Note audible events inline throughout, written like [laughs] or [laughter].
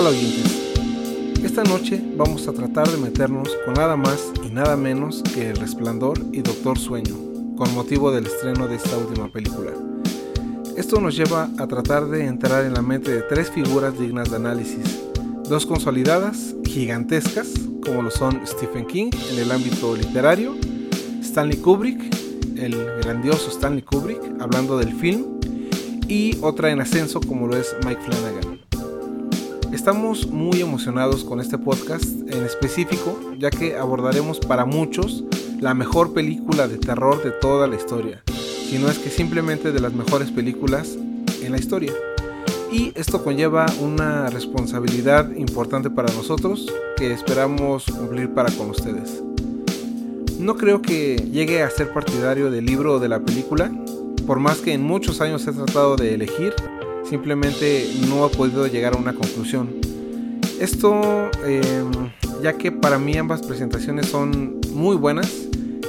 Hola oyentes, esta noche vamos a tratar de meternos con nada más y nada menos que El Resplandor y Doctor Sueño, con motivo del estreno de esta última película. Esto nos lleva a tratar de entrar en la mente de tres figuras dignas de análisis, dos consolidadas, gigantescas, como lo son Stephen King en el ámbito literario, Stanley Kubrick, el grandioso Stanley Kubrick, hablando del film, y otra en ascenso como lo es Mike Flanagan. Estamos muy emocionados con este podcast en específico, ya que abordaremos para muchos la mejor película de terror de toda la historia, si no es que simplemente de las mejores películas en la historia. Y esto conlleva una responsabilidad importante para nosotros que esperamos cumplir para con ustedes. No creo que llegue a ser partidario del libro o de la película, por más que en muchos años he tratado de elegir simplemente no he podido llegar a una conclusión. Esto em, ya que para mí ambas presentaciones son muy buenas,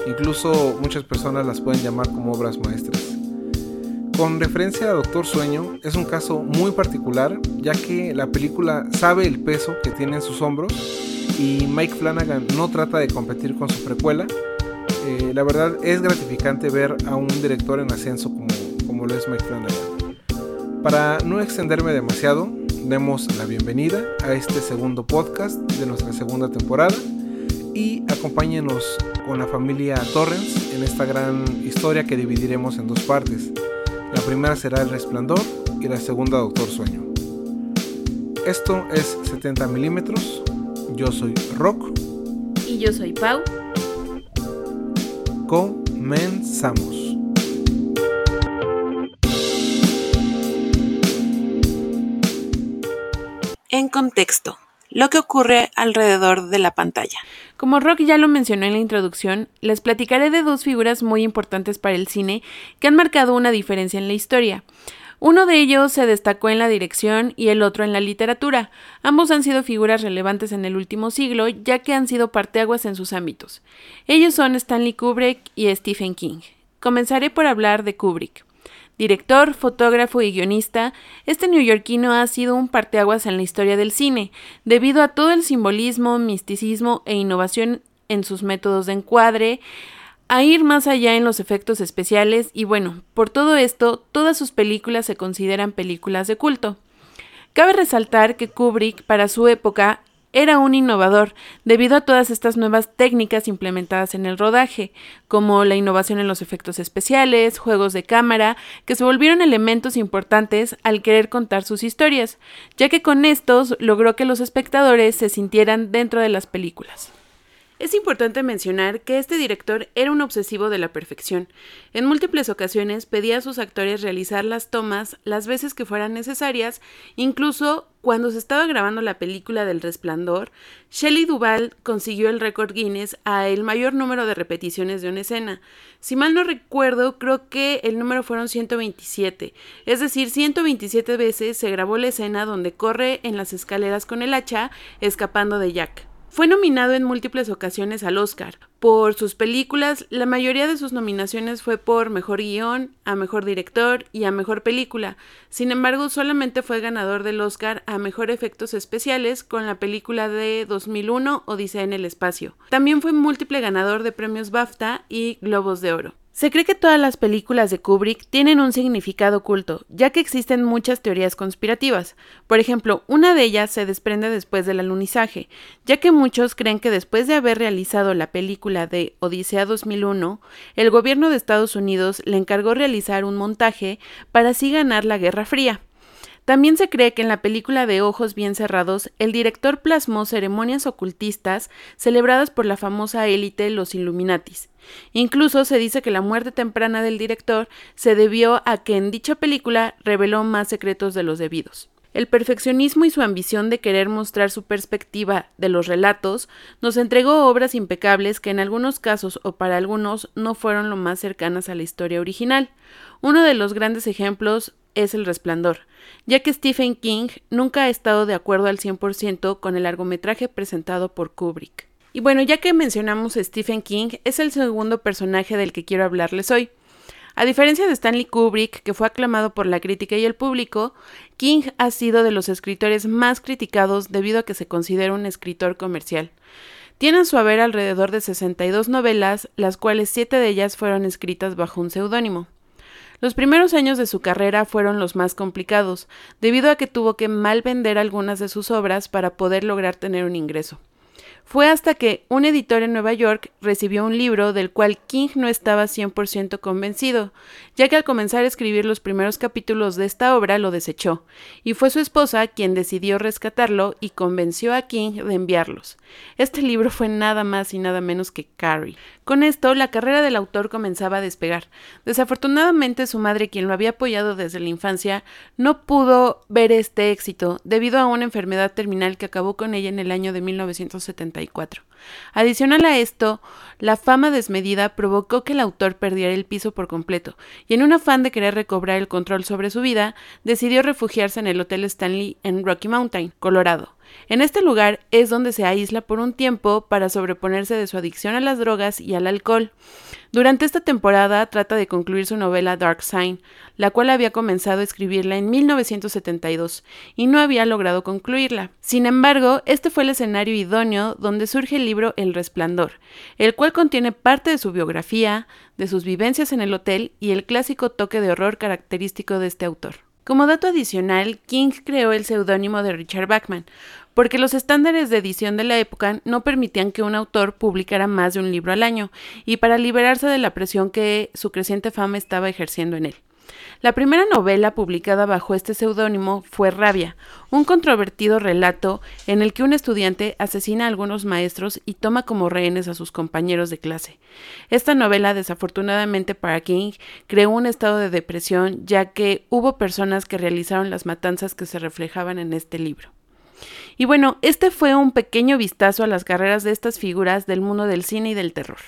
incluso muchas personas las pueden llamar como obras maestras. Con referencia a Doctor Sueño, es un caso muy particular, ya que la película sabe el peso que tiene en sus hombros y Mike Flanagan no trata de competir con su precuela. Eh, la verdad es gratificante ver a un director en ascenso como, como lo es Mike Flanagan. Para no extenderme demasiado, demos la bienvenida a este segundo podcast de nuestra segunda temporada y acompáñenos con la familia Torrens en esta gran historia que dividiremos en dos partes. La primera será El Resplandor y la segunda Doctor Sueño. Esto es 70 milímetros. Yo soy Rock. Y yo soy Pau. Comenzamos. En contexto, lo que ocurre alrededor de la pantalla. Como Rock ya lo mencionó en la introducción, les platicaré de dos figuras muy importantes para el cine que han marcado una diferencia en la historia. Uno de ellos se destacó en la dirección y el otro en la literatura. Ambos han sido figuras relevantes en el último siglo, ya que han sido parteaguas en sus ámbitos. Ellos son Stanley Kubrick y Stephen King. Comenzaré por hablar de Kubrick. Director, fotógrafo y guionista, este neoyorquino ha sido un parteaguas en la historia del cine, debido a todo el simbolismo, misticismo e innovación en sus métodos de encuadre, a ir más allá en los efectos especiales y bueno, por todo esto, todas sus películas se consideran películas de culto. Cabe resaltar que Kubrick, para su época, era un innovador debido a todas estas nuevas técnicas implementadas en el rodaje, como la innovación en los efectos especiales, juegos de cámara, que se volvieron elementos importantes al querer contar sus historias, ya que con estos logró que los espectadores se sintieran dentro de las películas. Es importante mencionar que este director era un obsesivo de la perfección. En múltiples ocasiones pedía a sus actores realizar las tomas las veces que fueran necesarias, incluso cuando se estaba grabando la película del Resplandor, Shelley Duvall consiguió el récord Guinness a el mayor número de repeticiones de una escena. Si mal no recuerdo, creo que el número fueron 127, es decir, 127 veces se grabó la escena donde corre en las escaleras con el hacha escapando de Jack. Fue nominado en múltiples ocasiones al Oscar. Por sus películas, la mayoría de sus nominaciones fue por Mejor Guión, a Mejor Director y a Mejor Película. Sin embargo, solamente fue ganador del Oscar a Mejor Efectos Especiales con la película de 2001 Odisea en el Espacio. También fue múltiple ganador de premios BAFTA y Globos de Oro. Se cree que todas las películas de Kubrick tienen un significado oculto, ya que existen muchas teorías conspirativas. Por ejemplo, una de ellas se desprende después del alunizaje, ya que muchos creen que después de haber realizado la película de Odisea 2001, el gobierno de Estados Unidos le encargó realizar un montaje para así ganar la Guerra Fría. También se cree que en la película de Ojos Bien Cerrados, el director plasmó ceremonias ocultistas celebradas por la famosa élite Los Illuminatis. Incluso se dice que la muerte temprana del director se debió a que en dicha película reveló más secretos de los debidos. El perfeccionismo y su ambición de querer mostrar su perspectiva de los relatos nos entregó obras impecables que en algunos casos o para algunos no fueron lo más cercanas a la historia original. Uno de los grandes ejemplos es El Resplandor, ya que Stephen King nunca ha estado de acuerdo al 100% con el largometraje presentado por Kubrick. Y bueno, ya que mencionamos a Stephen King, es el segundo personaje del que quiero hablarles hoy. A diferencia de Stanley Kubrick, que fue aclamado por la crítica y el público, King ha sido de los escritores más criticados debido a que se considera un escritor comercial. Tiene su haber alrededor de 62 novelas, las cuales siete de ellas fueron escritas bajo un seudónimo. Los primeros años de su carrera fueron los más complicados, debido a que tuvo que mal vender algunas de sus obras para poder lograr tener un ingreso. Fue hasta que un editor en Nueva York recibió un libro del cual King no estaba 100% convencido, ya que al comenzar a escribir los primeros capítulos de esta obra lo desechó, y fue su esposa quien decidió rescatarlo y convenció a King de enviarlos. Este libro fue nada más y nada menos que Carrie. Con esto, la carrera del autor comenzaba a despegar. Desafortunadamente, su madre, quien lo había apoyado desde la infancia, no pudo ver este éxito debido a una enfermedad terminal que acabó con ella en el año de 1974. Adicional a esto, la fama desmedida provocó que el autor perdiera el piso por completo, y en un afán de querer recobrar el control sobre su vida, decidió refugiarse en el Hotel Stanley en Rocky Mountain, Colorado. En este lugar es donde se aísla por un tiempo para sobreponerse de su adicción a las drogas y al alcohol. Durante esta temporada trata de concluir su novela Dark Sign, la cual había comenzado a escribirla en 1972 y no había logrado concluirla. Sin embargo, este fue el escenario idóneo donde surge el libro El Resplandor, el cual contiene parte de su biografía, de sus vivencias en el hotel y el clásico toque de horror característico de este autor. Como dato adicional, King creó el seudónimo de Richard Bachman, porque los estándares de edición de la época no permitían que un autor publicara más de un libro al año, y para liberarse de la presión que su creciente fama estaba ejerciendo en él. La primera novela publicada bajo este seudónimo fue Rabia, un controvertido relato en el que un estudiante asesina a algunos maestros y toma como rehenes a sus compañeros de clase. Esta novela, desafortunadamente para King, creó un estado de depresión ya que hubo personas que realizaron las matanzas que se reflejaban en este libro. Y bueno, este fue un pequeño vistazo a las carreras de estas figuras del mundo del cine y del terror.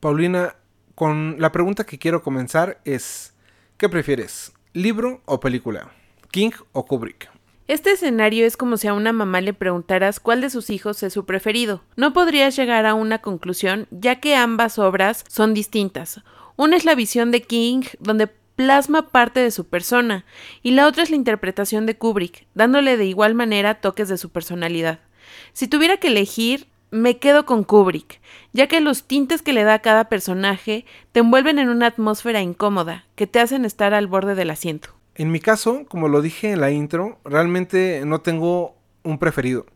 Paulina, con la pregunta que quiero comenzar es, ¿Qué prefieres? ¿Libro o película? ¿King o Kubrick? Este escenario es como si a una mamá le preguntaras cuál de sus hijos es su preferido. No podrías llegar a una conclusión ya que ambas obras son distintas. Una es la visión de King, donde plasma parte de su persona, y la otra es la interpretación de Kubrick, dándole de igual manera toques de su personalidad. Si tuviera que elegir, me quedo con Kubrick, ya que los tintes que le da a cada personaje te envuelven en una atmósfera incómoda, que te hacen estar al borde del asiento. En mi caso, como lo dije en la intro, realmente no tengo un preferido.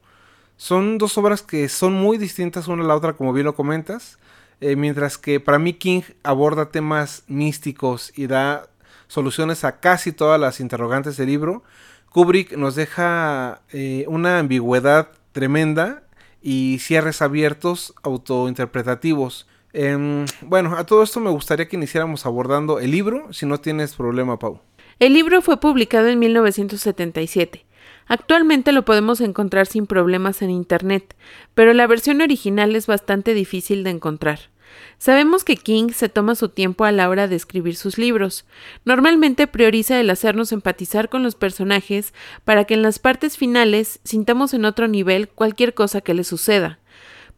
Son dos obras que son muy distintas una a la otra, como bien lo comentas, eh, mientras que para mí King aborda temas místicos y da soluciones a casi todas las interrogantes del libro. Kubrick nos deja eh, una ambigüedad tremenda y cierres abiertos autointerpretativos. Em, bueno, a todo esto me gustaría que iniciáramos abordando el libro, si no tienes problema, Pau. El libro fue publicado en 1977. Actualmente lo podemos encontrar sin problemas en Internet, pero la versión original es bastante difícil de encontrar. Sabemos que King se toma su tiempo a la hora de escribir sus libros. Normalmente prioriza el hacernos empatizar con los personajes para que en las partes finales sintamos en otro nivel cualquier cosa que le suceda.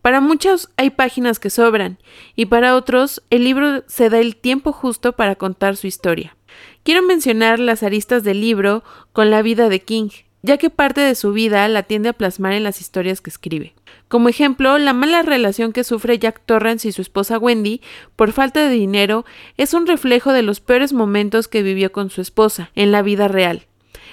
Para muchos hay páginas que sobran, y para otros el libro se da el tiempo justo para contar su historia. Quiero mencionar las aristas del libro con la vida de King, ya que parte de su vida la tiende a plasmar en las historias que escribe. Como ejemplo, la mala relación que sufre Jack Torrance y su esposa Wendy por falta de dinero es un reflejo de los peores momentos que vivió con su esposa en la vida real.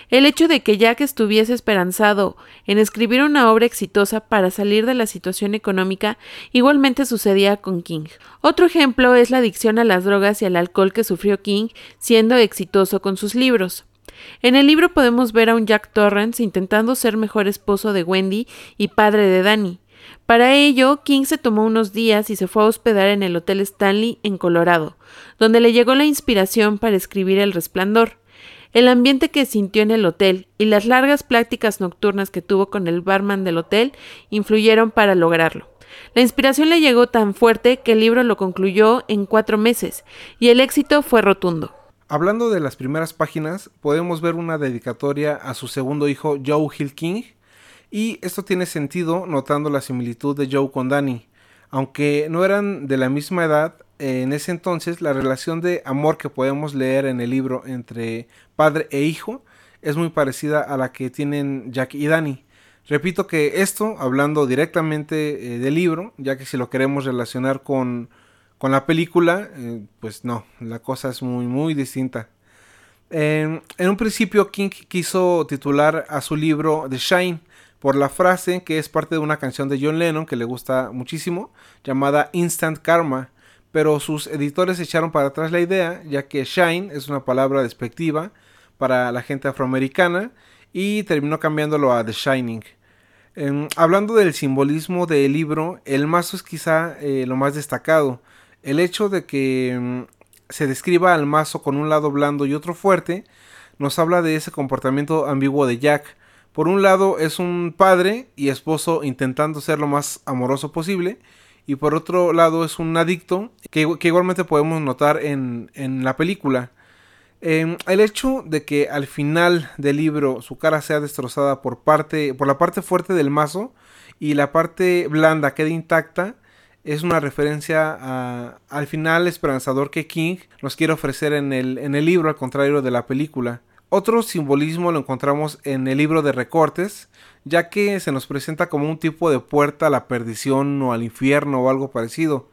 El hecho de que Jack estuviese esperanzado en escribir una obra exitosa para salir de la situación económica igualmente sucedía con King. Otro ejemplo es la adicción a las drogas y al alcohol que sufrió King siendo exitoso con sus libros. En el libro podemos ver a un Jack Torrance intentando ser mejor esposo de Wendy y padre de Danny. Para ello, King se tomó unos días y se fue a hospedar en el Hotel Stanley en Colorado, donde le llegó la inspiración para escribir El Resplandor. El ambiente que sintió en el hotel y las largas pláticas nocturnas que tuvo con el barman del hotel influyeron para lograrlo. La inspiración le llegó tan fuerte que el libro lo concluyó en cuatro meses, y el éxito fue rotundo. Hablando de las primeras páginas, podemos ver una dedicatoria a su segundo hijo Joe Hill King, y esto tiene sentido notando la similitud de Joe con Danny. Aunque no eran de la misma edad, en ese entonces la relación de amor que podemos leer en el libro entre padre e hijo es muy parecida a la que tienen Jack y Danny. Repito que esto, hablando directamente eh, del libro, ya que si lo queremos relacionar con, con la película, eh, pues no, la cosa es muy, muy distinta. en un principio, King quiso titular a su libro The Shine por la frase que es parte de una canción de John Lennon que le gusta muchísimo, llamada Instant Karma, pero sus editores echaron para atrás la idea, ya que Shine es una palabra despectiva para la gente afroamericana y terminó cambiándolo a The Shining. Em, hablando del simbolismo del libro, el mazo es quizá eh, lo más destacado. El hecho de que em, se describa al mazo con un lado blando y otro fuerte nos habla de ese comportamiento ambiguo de Jack. Por un lado es un padre y esposo intentando ser lo más amoroso posible y por otro lado es un adicto que, igualmente podemos notar en, en la película. Em, el hecho de que al final del libro su cara sea destrozada por, parte, por la parte fuerte del mazo y la parte blanda quede intacta es una referencia al final esperanzador que King nos quiere ofrecer en el, en el libro al contrario de la película. Otro simbolismo lo encontramos en el libro de recortes, ya que se nos presenta como un tipo de puerta a la perdición o al infierno o algo parecido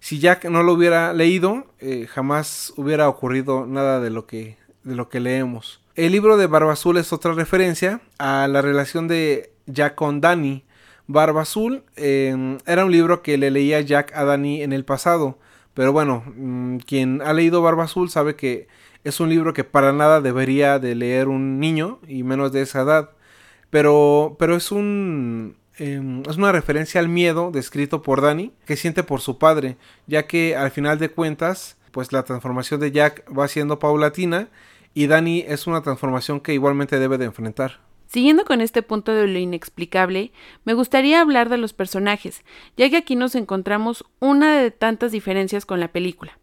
si Jack no lo hubiera leído, eh, jamás hubiera ocurrido nada de lo, que, de lo que leemos. El libro de Barba Azul es otra referencia a la relación de Jack con Danny. Barba Azul em, era un libro que le leía Jack a Danny en el pasado. Pero bueno, mm, quien ha leído Barba Azul sabe que es un libro que para nada debería de leer un niño y menos de esa edad. Pero, pero es un Em, es una referencia al miedo descrito por Danny que siente por su padre, ya que al final de cuentas, pues la transformación de Jack va siendo paulatina y Danny es una transformación que igualmente debe de enfrentar. Siguiendo con este punto de lo inexplicable, me gustaría hablar de los personajes, ya que aquí nos encontramos una de tantas diferencias con la película.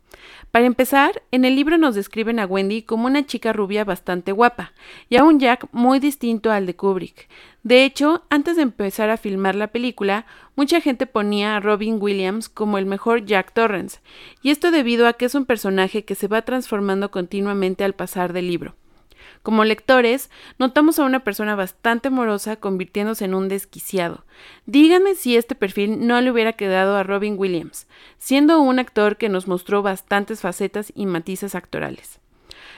Para empezar, en el libro nos describen a Wendy como una chica rubia bastante guapa y a un Jack muy distinto al de Kubrick. De hecho, antes de empezar a filmar la película, mucha gente ponía a Robin Williams como el mejor Jack Torrance, y esto debido a que es un personaje que se va transformando continuamente al pasar del libro. Como lectores, notamos a una persona bastante morosa convirtiéndose en un desquiciado. Díganme si este perfil no le hubiera quedado a Robin Williams, siendo un actor que nos mostró bastantes facetas y matices actorales.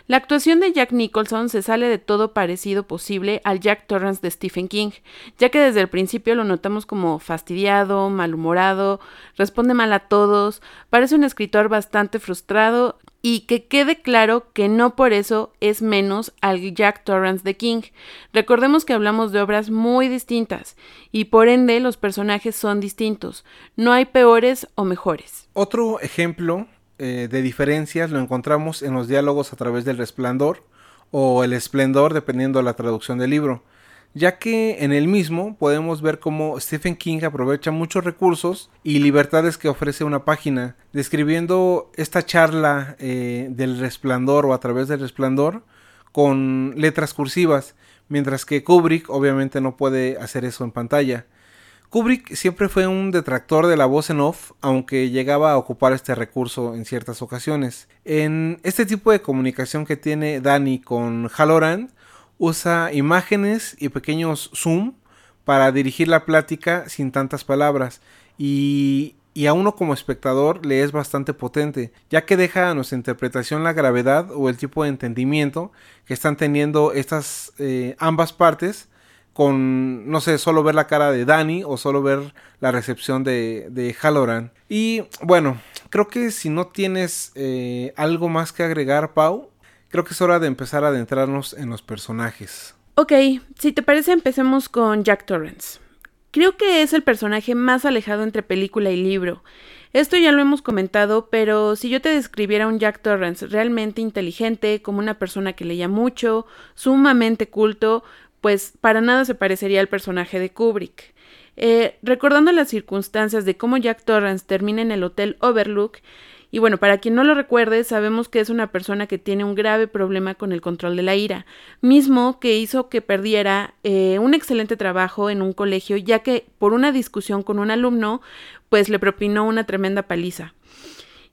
La actuación de Jack Nicholson se sale de todo parecido posible al Jack Torrance de Stephen King, ya que desde el principio lo notamos como fastidiado, malhumorado, responde mal a todos, parece un escritor bastante frustrado y que quede claro que no por eso es menos al Jack Torrance de King. Recordemos que hablamos de obras muy distintas y por ende los personajes son distintos. No hay peores o mejores. Otro ejemplo eh, de diferencias lo encontramos en los diálogos a través del resplandor o el esplendor dependiendo de la traducción del libro ya que en el mismo podemos ver cómo Stephen King aprovecha muchos recursos y libertades que ofrece una página, describiendo esta charla eh, del resplandor o a través del resplandor con letras cursivas, mientras que Kubrick obviamente no puede hacer eso en pantalla. Kubrick siempre fue un detractor de la voz en off, aunque llegaba a ocupar este recurso en ciertas ocasiones. En este tipo de comunicación que tiene Danny con Halloran, usa imágenes y pequeños zoom para dirigir la plática sin tantas palabras y, a uno como espectador le es bastante potente, ya que deja a nuestra interpretación la gravedad o el tipo de entendimiento que están teniendo estas eh, ambas partes con, no sé, solo ver la cara de Danny o solo ver la recepción de, de Halloran. Y bueno, creo que si no tienes eh, algo más que agregar, Pau, creo que es hora de empezar a adentrarnos en los personajes. Ok, si te parece empecemos con Jack Torrance. Creo que es el personaje más alejado entre película y libro. Esto ya lo hemos comentado, pero si yo te describiera un Jack Torrance realmente inteligente, como una persona que leía mucho, sumamente culto, pues para nada se parecería al personaje de Kubrick. Eh, recordando las circunstancias de cómo Jack Torrance termina en el Hotel Overlook, y bueno, para quien no lo recuerde, sabemos que es una persona que tiene un grave problema con el control de la ira, mismo que hizo que perdiera eh, un excelente trabajo en un colegio, ya que por una discusión con un alumno, pues le propinó una tremenda paliza.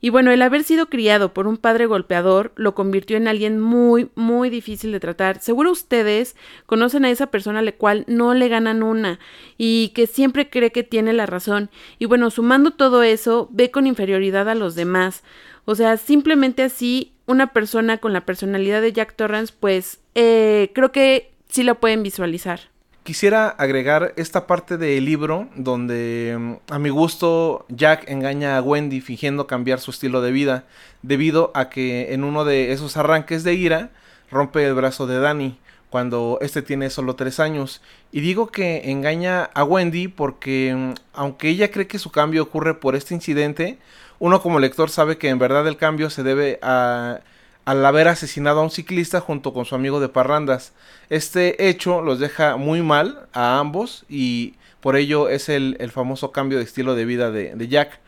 Y bueno, el haber sido criado por un padre golpeador lo convirtió en alguien muy, muy difícil de tratar. Seguro ustedes conocen a esa persona a la cual no le ganan una y que siempre cree que tiene la razón. Y bueno, sumando todo eso, ve con inferioridad a los demás. O sea, simplemente así, una persona con la personalidad de Jack Torrance, pues eh, creo que sí la pueden visualizar. Quisiera agregar esta parte del libro donde mm, a mi gusto Jack engaña a Wendy fingiendo cambiar su estilo de vida debido a que en uno de esos arranques de ira rompe el brazo de Danny cuando este tiene solo tres años. Y digo que engaña a Wendy porque mm, aunque ella cree que su cambio ocurre por este incidente, uno como lector sabe que en verdad el cambio se debe a al haber asesinado a un ciclista junto con su amigo de parrandas. Este hecho los deja muy mal a ambos y por ello es el, famoso cambio de estilo de vida de, Jack.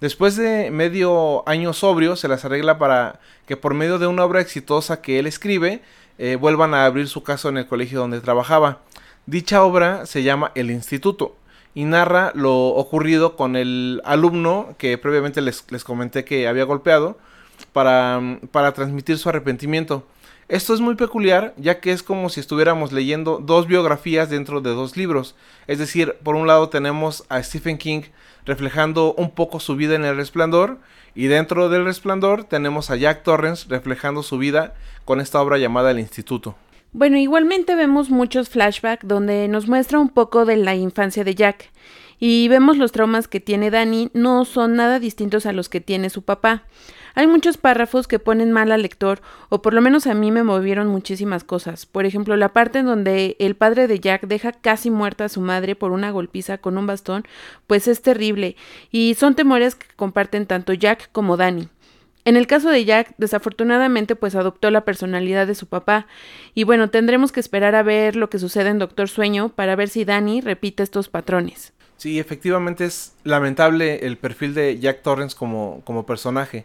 Después de medio año sobrio, se las arregla para que por medio de una obra exitosa que él escribe, eh, vuelvan a abrir su caso en el colegio donde trabajaba. Dicha obra se llama El Instituto y narra lo ocurrido con el alumno que previamente les, les comenté que había golpeado para, transmitir su arrepentimiento. Esto es muy peculiar, ya que es como si estuviéramos leyendo dos biografías dentro de dos libros. Es decir, por un lado tenemos a Stephen King reflejando un poco su vida en el resplandor, y dentro del resplandor tenemos a Jack Torrance reflejando su vida con esta obra llamada El Instituto. Bueno, igualmente vemos muchos flashbacks donde nos muestra un poco de la infancia de Jack. Y vemos los traumas que tiene Danny no son nada distintos a los que tiene su papá. Hay muchos párrafos que ponen mal al lector, o por lo menos a mí me movieron muchísimas cosas. Por ejemplo, la parte en donde el padre de Jack deja casi muerta a su madre por una golpiza con un bastón, pues es terrible, y son temores que comparten tanto Jack como Danny. En el caso de Jack, desafortunadamente, pues adoptó la personalidad de su papá. Y bueno, tendremos que esperar a ver lo que sucede en Doctor Sueño para ver si Danny repite estos patrones. Sí, efectivamente es lamentable el perfil de Jack Torrance como, como personaje.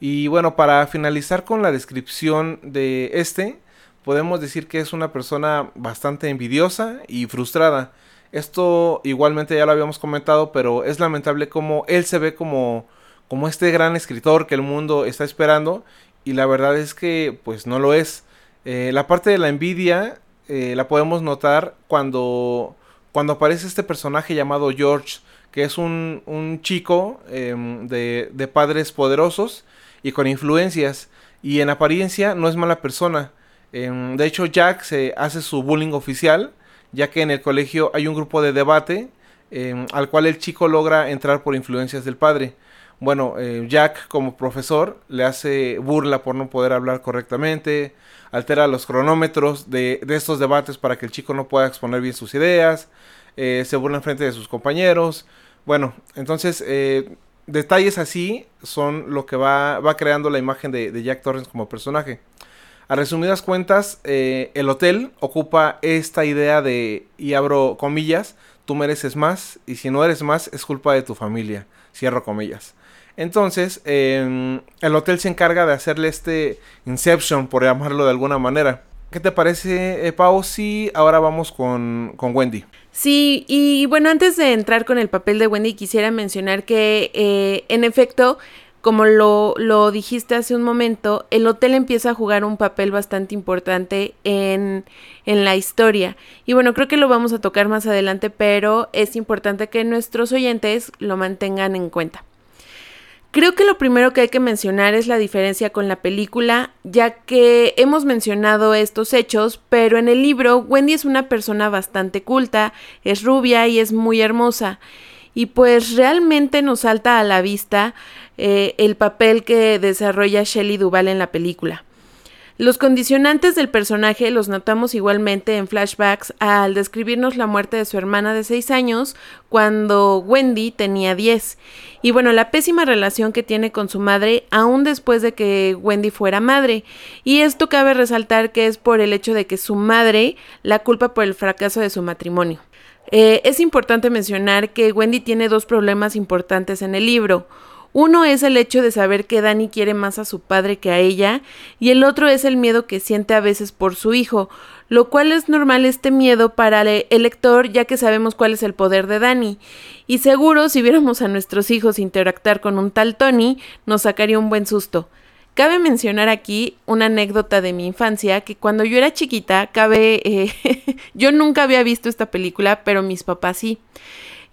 Y bueno, para finalizar con la descripción de este, podemos decir que es una persona bastante envidiosa y frustrada. Esto igualmente ya lo habíamos comentado, pero es lamentable como él se ve como, como este gran escritor que el mundo está esperando y la verdad es que pues no lo es. Eh, la parte de la envidia eh, la podemos notar cuando, cuando aparece este personaje llamado George, que es un, un chico em, de, de padres poderosos y con influencias. Y en apariencia no es mala persona. Em, de hecho, Jack se hace su bullying oficial, ya que en el colegio hay un grupo de debate em, al cual el chico logra entrar por influencias del padre. Bueno, eh, Jack como profesor le hace burla por no poder hablar correctamente, altera los cronómetros de, estos debates para que el chico no pueda exponer bien sus ideas, eh, se burla en frente de sus compañeros. Bueno, entonces eh, detalles así son lo que va, va creando la imagen de, Jack Torrance como personaje. A resumidas cuentas, eh, el hotel ocupa esta idea de, y abro comillas, tú mereces más y si no eres más es culpa de tu familia, cierro comillas. Entonces, em, el hotel se encarga de hacerle este Inception, por llamarlo de alguna manera. ¿Qué te parece, eh, Pau? Si ahora vamos con, con Wendy. Sí, y bueno, antes de entrar con el papel de Wendy, quisiera mencionar que eh, en efecto, como lo, lo, dijiste hace un momento, el hotel empieza a jugar un papel bastante importante en, en la historia. Y bueno, creo que lo vamos a tocar más adelante, pero es importante que nuestros oyentes lo mantengan en cuenta. Creo que lo primero que hay que mencionar es la diferencia con la película, ya que hemos mencionado estos hechos, pero en el libro Wendy es una persona bastante culta, es rubia y es muy hermosa. Y pues realmente nos salta a la vista eh, el papel que desarrolla Shelley Duvall en la película. Los condicionantes del personaje los notamos igualmente en flashbacks al describirnos la muerte de su hermana de 6 años cuando Wendy tenía 10. Y bueno, la pésima relación que tiene con su madre aún después de que Wendy fuera madre. Y esto cabe resaltar que es por el hecho de que su madre la culpa por el fracaso de su matrimonio. Eh, es importante mencionar que Wendy tiene dos problemas importantes en el libro. Uno es el hecho de saber que Dani quiere más a su padre que a ella, y el otro es el miedo que siente a veces por su hijo, lo cual es normal este miedo para el lector ya que sabemos cuál es el poder de Dani. Y seguro si viéramos a nuestros hijos interactuar con un tal Tony, nos sacaría un buen susto. Cabe mencionar aquí una anécdota de mi infancia, que cuando yo era chiquita, cabe, eh, [laughs] yo nunca había visto esta película, pero mis papás sí.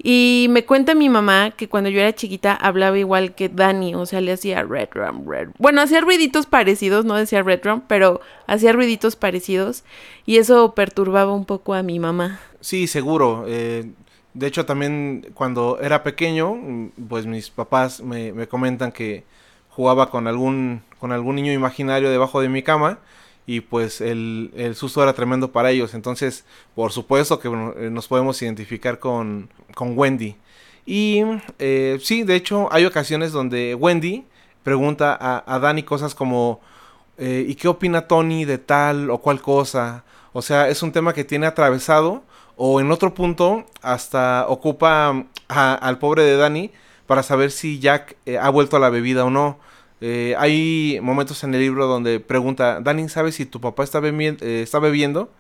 Y me cuenta mi mamá que cuando yo era chiquita hablaba igual que Dani, o sea, le hacía red rum, red. Bueno, hacía ruiditos parecidos, no decía red rum, pero hacía ruiditos parecidos y eso perturbaba un poco a mi mamá. Sí, seguro. Eh, de hecho, también cuando era pequeño, pues mis papás me, me comentan que jugaba con algún, con algún niño imaginario debajo de mi cama y pues el, el, susto era tremendo para ellos. Entonces, por supuesto que eh, nos podemos identificar con, con Wendy. Y eh, sí, de hecho, hay ocasiones donde Wendy pregunta a, a Dani cosas como, eh, ¿y qué opina Tony de tal o cual cosa? O sea, es un tema que tiene atravesado o en otro punto hasta ocupa al pobre de Dani para saber si Jack ha vuelto a la bebida o no. Eh, hay momentos en el libro donde pregunta, Dani, ¿sabes si tu papá está, eh, está bebiendo?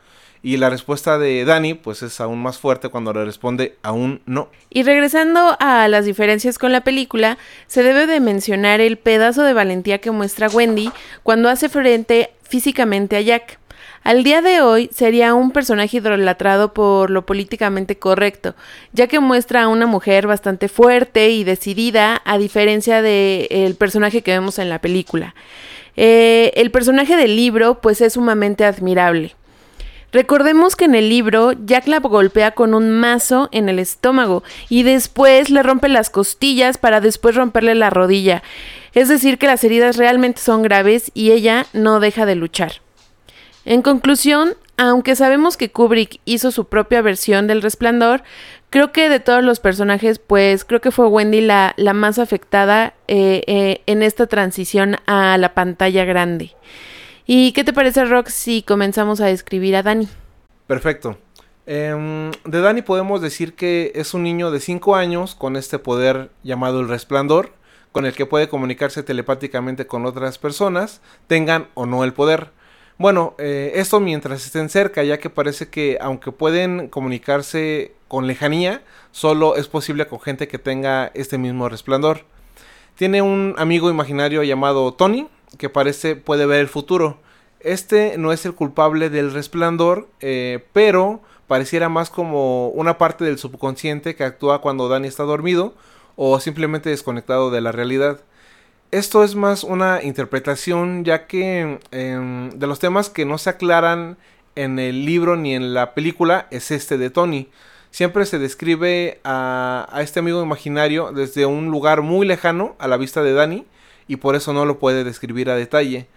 Y la respuesta de Dani, pues es aún más fuerte cuando le responde aún no. Y regresando a las diferencias con la película, se debe de mencionar el pedazo de valentía que muestra Wendy cuando hace frente físicamente a Jack. Al día de hoy sería un personaje idolatrado por lo políticamente correcto, ya que muestra a una mujer bastante fuerte y decidida, a diferencia del personaje que vemos en la película. Eh, el personaje del libro, pues es sumamente admirable. Recordemos que en el libro Jack la golpea con un mazo en el estómago y después le rompe las costillas para después romperle la rodilla. Es decir, que las heridas realmente son graves y ella no deja de luchar. En conclusión, aunque sabemos que Kubrick hizo su propia versión del resplandor, creo que de todos los personajes, pues creo que fue Wendy la, la más afectada eh, eh, en esta transición a la pantalla grande. ¿Y qué te parece, Rock, si comenzamos a describir a Dani? Perfecto. Em, de Dani podemos decir que es un niño de 5 años con este poder llamado el resplandor, con el que puede comunicarse telepáticamente con otras personas, tengan o no el poder. Bueno, eh, esto mientras estén cerca, ya que parece que aunque pueden comunicarse con lejanía, solo es posible con gente que tenga este mismo resplandor. Tiene un amigo imaginario llamado Tony, que parece puede ver el futuro. Este no es el culpable del resplandor, eh, pero pareciera más como una parte del subconsciente que actúa cuando Danny está dormido o simplemente desconectado de la realidad. Esto es más una interpretación ya que em, de los temas que no se aclaran en el libro ni en la película es este de Tony. Siempre se describe a, este amigo imaginario desde un lugar muy lejano a la vista de Danny y por eso no lo puede describir a detalle.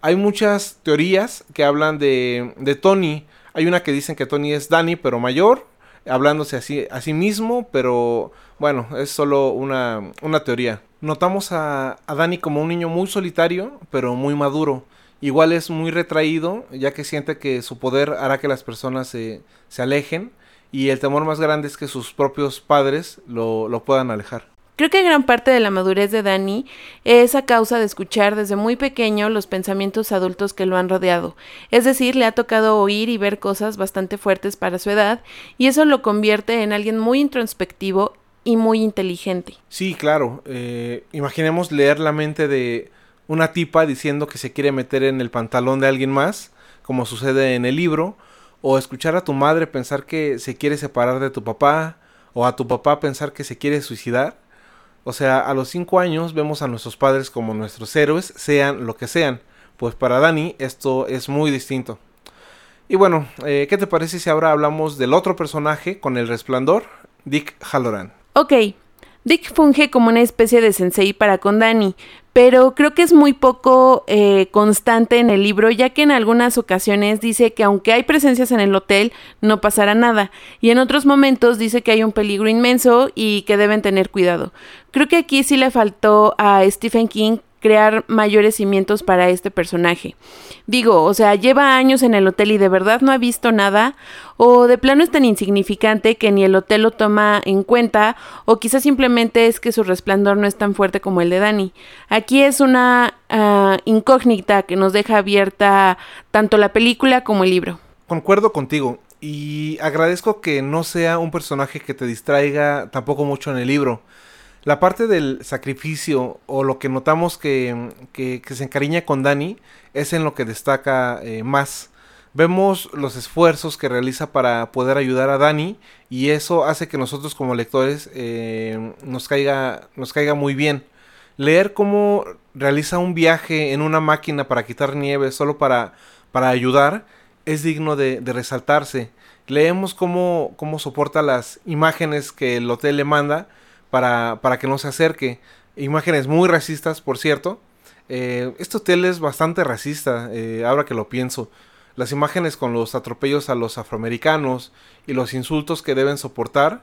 Hay muchas teorías que hablan de, de Tony. Hay una que dicen que Tony es Danny pero mayor, hablándose así a sí mismo, pero bueno, es solo una, una teoría. Notamos a, Dani como un niño muy solitario, pero muy maduro. Igual es muy retraído, ya que siente que su poder hará que las personas se, se alejen. Y el temor más grande es que sus propios padres lo, lo puedan alejar. Creo que gran parte de la madurez de Dani es a causa de escuchar desde muy pequeño los pensamientos adultos que lo han rodeado. Es decir, le ha tocado oír y ver cosas bastante fuertes para su edad, y eso lo convierte en alguien muy introspectivo y muy inteligente. Sí, claro. Eh, imaginemos leer la mente de una tipa diciendo que se quiere meter en el pantalón de alguien más, como sucede en el libro, o escuchar a tu madre pensar que se quiere separar de tu papá, o a tu papá pensar que se quiere suicidar. O sea, a los cinco años vemos a nuestros padres como nuestros héroes, sean lo que sean. Pues para Dani esto es muy distinto. Y bueno, eh, ¿qué te parece si ahora hablamos del otro personaje con el resplandor, Dick Halloran? Ok, Dick funge como una especie de sensei para con Danny, pero creo que es muy poco eh, constante en el libro, ya que en algunas ocasiones dice que aunque hay presencias en el hotel, no pasará nada, y en otros momentos dice que hay un peligro inmenso y que deben tener cuidado. Creo que aquí sí le faltó a Stephen King crear mayores cimientos para este personaje. Digo, o sea, lleva años en el hotel y de verdad no ha visto nada, o de plano es tan insignificante que ni el hotel lo toma en cuenta, o quizás simplemente es que su resplandor no es tan fuerte como el de Dani. Aquí es una ah, incógnita que nos deja abierta tanto la película como el libro. Concuerdo contigo y agradezco que no sea un personaje que te distraiga tampoco mucho en el libro. La parte del sacrificio o lo que notamos que, se encariña con Dani es en lo que destaca eh, más. Vemos los esfuerzos que realiza para poder ayudar a Dani y eso hace que nosotros como lectores eh, nos, caiga, nos caiga muy bien. Leer cómo realiza un viaje en una máquina para quitar nieve solo para, para ayudar es digno de, resaltarse. Leemos cómo, cómo, soporta las imágenes que el hotel le manda para, para que no se acerque. Imágenes muy racistas, por cierto. Eh, este hotel es bastante racista, eh, ahora que lo pienso. Las imágenes con los atropellos a los afroamericanos y los insultos que deben soportar,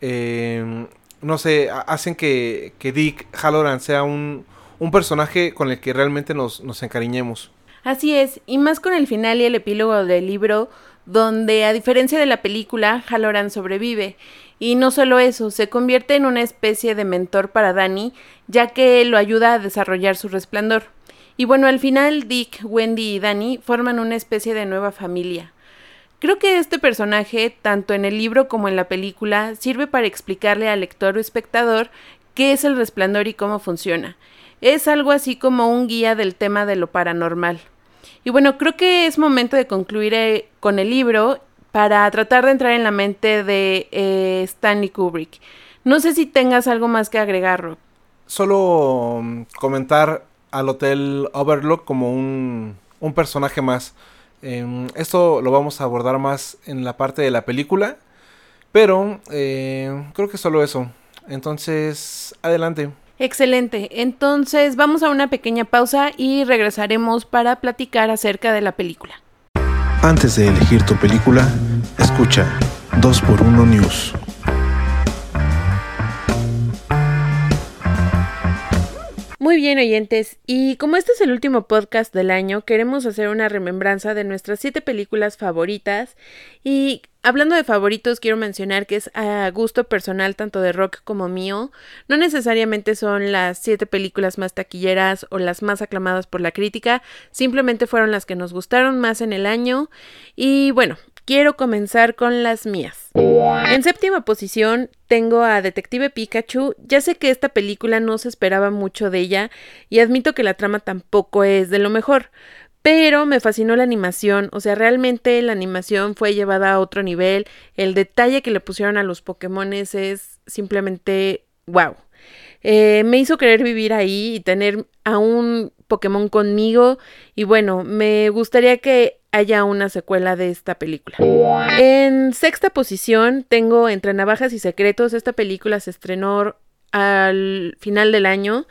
eh, no sé, hacen que, que Dick Halloran sea un, un, personaje con el que realmente nos, nos encariñemos. Así es, y más con el final y el epílogo del libro, donde a diferencia de la película, Halloran sobrevive. Y no solo eso, se convierte en una especie de mentor para Danny, ya que lo ayuda a desarrollar su resplandor. Y bueno, al final Dick, Wendy y Danny forman una especie de nueva familia. Creo que este personaje, tanto en el libro como en la película, sirve para explicarle al lector o espectador qué es el resplandor y cómo funciona. Es algo así como un guía del tema de lo paranormal. Y bueno, creo que es momento de concluir eh, con el libro para tratar de entrar en la mente de eh, Stanley Kubrick. No sé si tengas algo más que agregar, Solo mm, comentar al Hotel Overlook como un, un personaje más. Em, esto lo vamos a abordar más en la parte de la película. Pero eh, creo que solo eso. Entonces, adelante. Excelente. Entonces vamos a una pequeña pausa y regresaremos para platicar acerca de la película. Antes de elegir tu película, escucha 2x1 News. Muy bien, oyentes, y como este es el último podcast del año, queremos hacer una remembranza de nuestras siete películas favoritas. Y hablando de favoritos, quiero mencionar que es a gusto personal tanto de rock como mío. No necesariamente son las siete películas más taquilleras o las más aclamadas por la crítica, simplemente fueron las que nos gustaron más en el año. Y bueno, Quiero comenzar con las mías. En séptima posición tengo a Detective Pikachu. Ya sé que esta película no se esperaba mucho de ella y admito que la trama tampoco es de lo mejor. Pero me fascinó la animación, o sea, realmente la animación fue llevada a otro nivel. El detalle que le pusieron a los Pokémon es simplemente wow. Eh, me hizo querer vivir ahí y tener a un Pokémon conmigo. Y bueno, me gustaría que haya una secuela de esta película. En sexta posición tengo Entre Navajas y Secretos. Esta película se estrenó al final del año.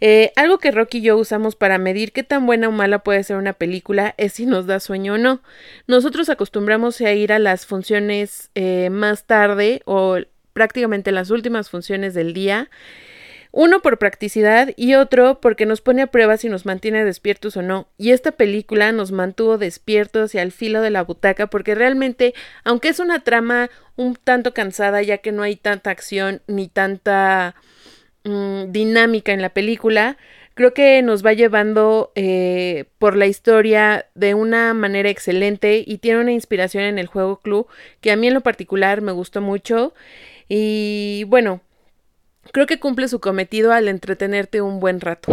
Eh, algo que Rocky y yo usamos para medir qué tan buena o mala puede ser una película es si nos da sueño o no. Nosotros acostumbramos a ir a las funciones eh, más tarde o prácticamente las últimas funciones del día. Uno por practicidad y otro porque nos pone a prueba si nos mantiene despiertos o no. Y esta película nos mantuvo despiertos y al filo de la butaca porque realmente, aunque es una trama un tanto cansada ya que no hay tanta acción ni tanta mm, dinámica en la película, creo que nos va llevando eh, por la historia de una manera excelente y tiene una inspiración en el juego club que a mí en lo particular me gustó mucho. Y bueno, Creo que cumple su cometido al entretenerte un buen rato.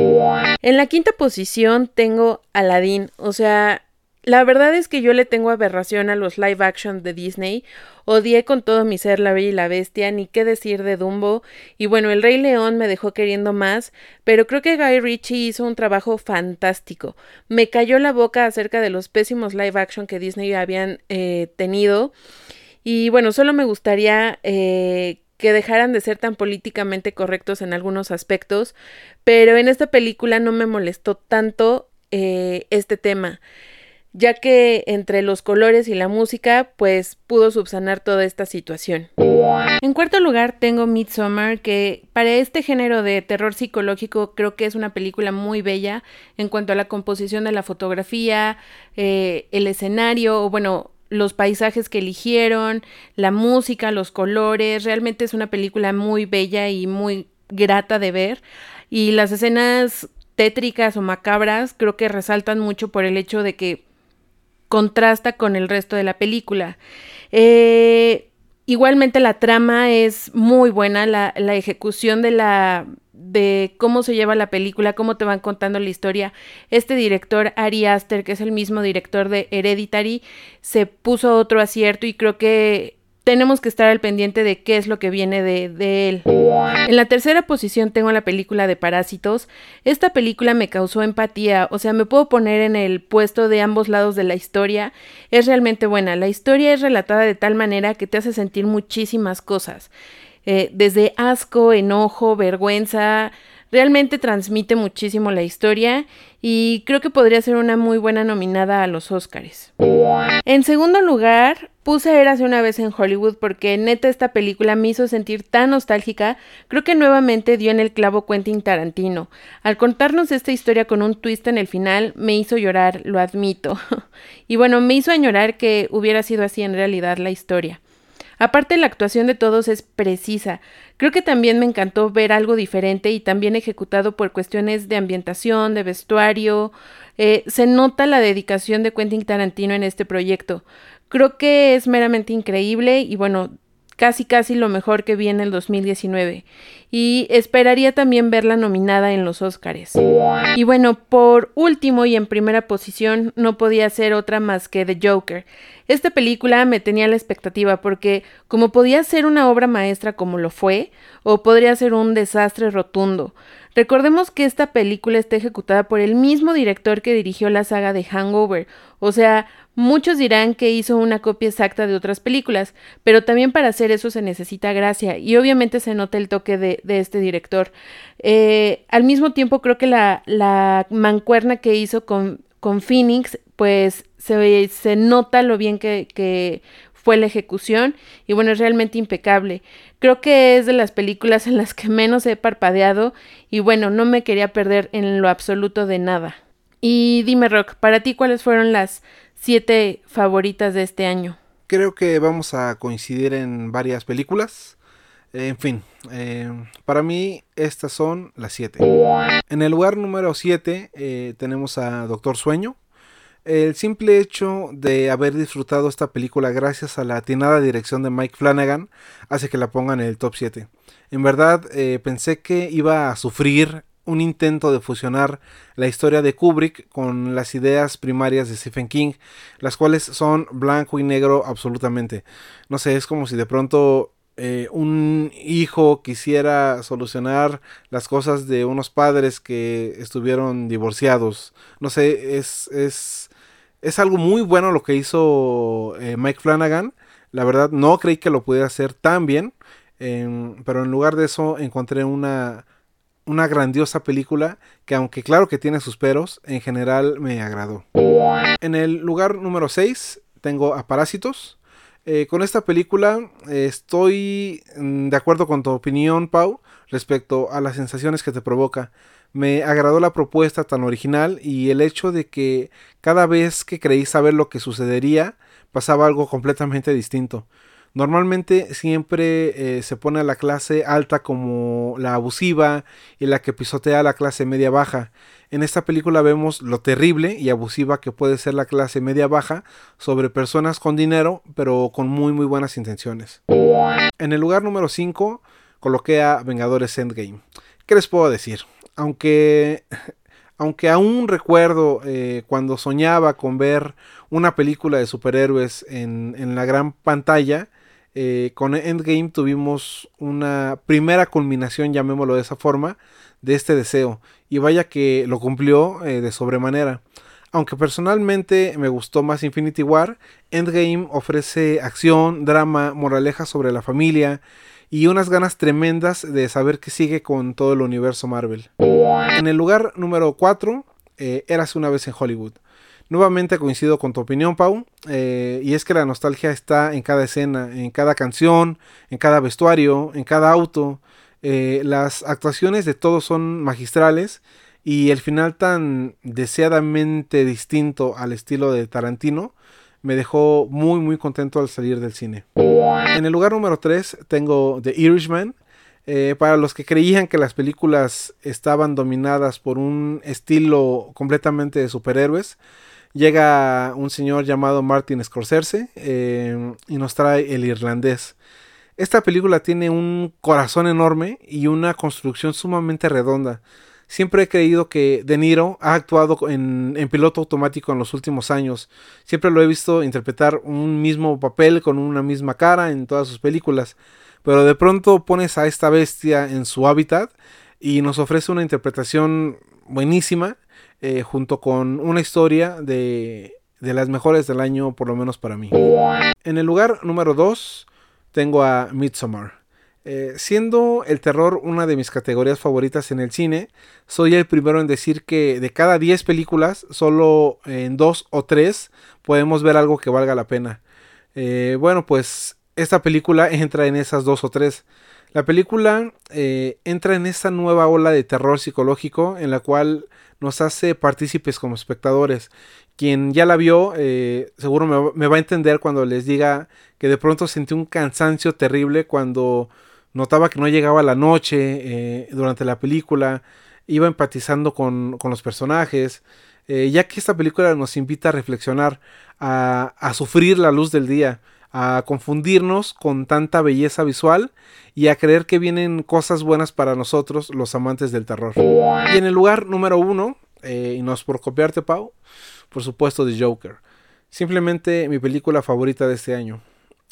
En la quinta posición tengo Aladdin, o sea, la verdad es que yo le tengo aberración a los live action de Disney. Odié con todo mi ser la Bella y la Bestia, ni qué decir de Dumbo. Y bueno, El Rey León me dejó queriendo más, pero creo que Guy Ritchie hizo un trabajo fantástico. Me cayó la boca acerca de los pésimos live action que Disney habían eh, tenido. Y bueno, solo me gustaría eh, que dejaran de ser tan políticamente correctos en algunos aspectos, pero en esta película no me molestó tanto eh, este tema. ya que entre los colores y la música pues pudo subsanar toda esta situación. En cuarto lugar tengo Midsommar, que para este género de terror psicológico creo que es una película muy bella en cuanto a la composición de la fotografía, eh, el escenario, o bueno, los paisajes que eligieron, la música, los colores, realmente es una película muy bella y muy grata de ver. Y las escenas tétricas o macabras creo que resaltan mucho por el hecho de que contrasta con el resto de la película. Eh, igualmente la trama es muy buena, la, la ejecución de la de cómo se lleva la película, cómo te van contando la historia. Este director, Ari Aster, que es el mismo director de Hereditary, se puso otro acierto y creo que tenemos que estar al pendiente de qué es lo que viene de, él. En la tercera posición tengo la película de Parásitos. Esta película me causó empatía, o sea, me puedo poner en el puesto de ambos lados de la historia. Es realmente buena. La historia es relatada de tal manera que te hace sentir muchísimas cosas. Eh, desde asco, enojo, vergüenza, realmente transmite muchísimo la historia y creo que podría ser una muy buena nominada a los Oscars. En segundo lugar, puse Érase una vez en Hollywood porque neta esta película me hizo sentir tan nostálgica, creo que nuevamente dio en el clavo Quentin Tarantino. Al contarnos esta historia con un twist en el final, me hizo llorar, lo admito. [laughs] y bueno, me hizo añorar que hubiera sido así en realidad la historia. Aparte la actuación de todos es precisa. Creo que también me encantó ver algo diferente y también ejecutado por cuestiones de ambientación, de vestuario. Eh, se nota la dedicación de Quentin Tarantino en este proyecto. Creo que es meramente increíble y bueno, casi casi lo mejor que vi en el 2019 y esperaría también verla nominada en los Oscars. Y bueno, por último y en primera posición no podía ser otra más que The Joker. Esta película me tenía la expectativa porque como podía ser una obra maestra como lo fue, o podría ser un desastre rotundo. Recordemos que esta película está ejecutada por el mismo director que dirigió la saga de Hangover, o sea, Muchos dirán que hizo una copia exacta de otras películas, pero también para hacer eso se necesita gracia y obviamente se nota el toque de, este director. Eh, al mismo tiempo creo que la, la mancuerna que hizo con, con Phoenix, pues se, se nota lo bien que fue la ejecución y bueno, es realmente impecable. Creo que es de las películas en las que menos he parpadeado y bueno, no me quería perder en lo absoluto de nada. Y dime, Rock, para ti, ¿cuáles fueron las siete favoritas de este año? Creo que vamos a coincidir en varias películas. En fin, eh, para mí estas son las siete. En el lugar número 7 eh, tenemos a Doctor Sueño. El simple hecho de haber disfrutado esta película gracias a la atinada dirección de Mike Flanagan hace que la pongan en el top 7. En verdad eh, pensé que iba a sufrir un intento de fusionar la historia de Kubrick con las ideas primarias de Stephen King, las cuales son blanco y negro absolutamente. No sé, es como si de pronto eh, un hijo quisiera solucionar las cosas de unos padres que estuvieron divorciados. No sé, es, es, es algo muy bueno lo que hizo eh, Mike Flanagan. La verdad, no creí que lo pudiera hacer tan bien, em, pero en lugar de eso encontré una una grandiosa película que aunque claro que tiene sus peros, en general me agradó. En el lugar número 6 tengo a Parásitos. Eh, con esta película eh, estoy mm, de acuerdo con tu opinión, Pau, respecto a las sensaciones que te provoca. Me agradó la propuesta tan original y el hecho de que cada vez que creí saber lo que sucedería, pasaba algo completamente distinto. Normalmente siempre eh, se pone a la clase alta como la abusiva y la que pisotea a la clase media baja. En esta película vemos lo terrible y abusiva que puede ser la clase media baja sobre personas con dinero pero con muy muy buenas intenciones. En el lugar número 5 coloqué a Vengadores Endgame. ¿Qué les puedo decir? Aunque aunque aún recuerdo eh, cuando soñaba con ver una película de superhéroes en, en la gran pantalla, eh, con Endgame tuvimos una primera culminación, llamémoslo de esa forma, de este deseo. Y vaya que lo cumplió eh, de sobremanera. Aunque personalmente me gustó más Infinity War, Endgame ofrece acción, drama, moraleja sobre la familia y unas ganas tremendas de saber qué sigue con todo el universo Marvel. En el lugar número 4, eh, Eras una vez en Hollywood. Nuevamente coincido con tu opinión, Pau, eh, y es que la nostalgia está en cada escena, en cada canción, en cada vestuario, en cada auto. Eh, las actuaciones de todos son magistrales y el final tan deseadamente distinto al estilo de Tarantino me dejó muy muy contento al salir del cine. En el lugar número 3 tengo The Irishman. Eh, para los que creían que las películas estaban dominadas por un estilo completamente de superhéroes, llega un señor llamado Martin Scorsese eh, y nos trae El Irlandés. Esta película tiene un corazón enorme y una construcción sumamente redonda. Siempre he creído que De Niro ha actuado en, piloto automático en los últimos años. Siempre lo he visto interpretar un mismo papel con una misma cara en todas sus películas. Pero de pronto pones a esta bestia en su hábitat y nos ofrece una interpretación buenísima eh, junto con una historia de, de las mejores del año, por lo menos para mí. En el lugar número 2 tengo a Midsommar. Eh, siendo el terror una de mis categorías favoritas en el cine, soy el primero en decir que de cada 10 películas, solo en 2 o 3 podemos ver algo que valga la pena. Eh, bueno, pues esta película entra en esas 2 o 3. La película eh, entra en esta nueva ola de terror psicológico en la cual nos hace partícipes como espectadores. Quien ya la vio, seguro me, va a entender cuando les diga que de pronto sentí un cansancio terrible cuando notaba que no llegaba la noche eh, durante la película, iba empatizando con, los personajes, eh, ya que esta película nos invita a reflexionar, a, a, sufrir la luz del día, a confundirnos con tanta belleza visual y a creer que vienen cosas buenas para nosotros, los amantes del terror. Y en el lugar número uno, eh, y no es por copiarte, Pau, por supuesto, The Joker. Simplemente mi película favorita de este año.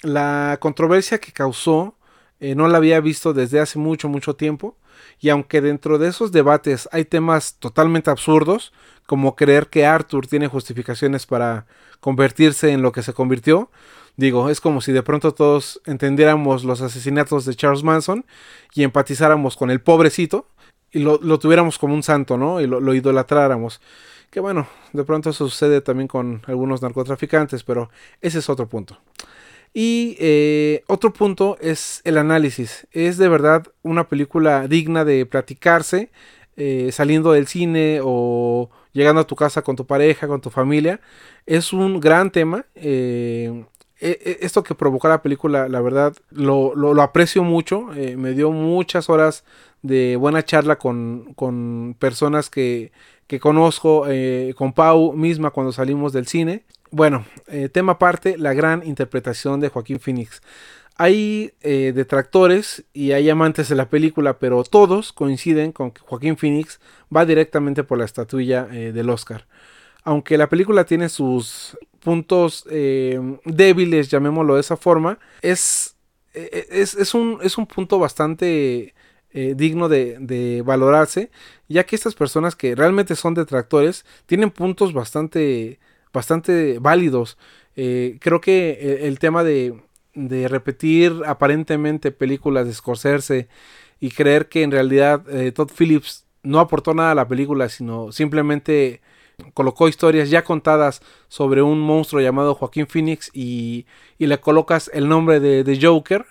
La controversia que causó eh, no la había visto desde hace mucho, mucho tiempo. Y aunque dentro de esos debates hay temas totalmente absurdos, como creer que Arthur tiene justificaciones para convertirse en lo que se convirtió, digo, es como si de pronto todos entendiéramos los asesinatos de Charles Manson y empatizáramos con el pobrecito y lo, tuviéramos como un santo, ¿no? Y lo, lo idolatráramos. Que bueno, de pronto eso sucede también con algunos narcotraficantes, pero ese es otro punto. Y eh, otro punto es el análisis. Es de verdad una película digna de platicarse eh, saliendo del cine o llegando a tu casa con tu pareja, con tu familia. Es un gran tema. Eh, e, e, esto que provocó la película, la verdad, lo, aprecio mucho. me dio muchas horas de buena charla con, personas que conozco, con Pau misma cuando salimos del cine. Bueno, eh, tema aparte, la gran interpretación de Joaquín Phoenix. Hay eh, detractores y hay amantes de la película, pero todos coinciden con que Joaquín Phoenix va directamente por la estatuilla eh, del Oscar. Aunque la película tiene sus puntos débiles, llamémoslo de esa forma, es, es, un, es un punto bastante digno de, de, valorarse, ya que estas personas que realmente son detractores tienen puntos bastante bastante válidos. Eh, creo que eh, el, tema de, de, repetir aparentemente películas de Scorsese y creer que en realidad eh, Todd Phillips no aportó nada a la película, sino simplemente colocó historias ya contadas sobre un monstruo llamado Joaquín Phoenix y, y le colocas el nombre de, Joker.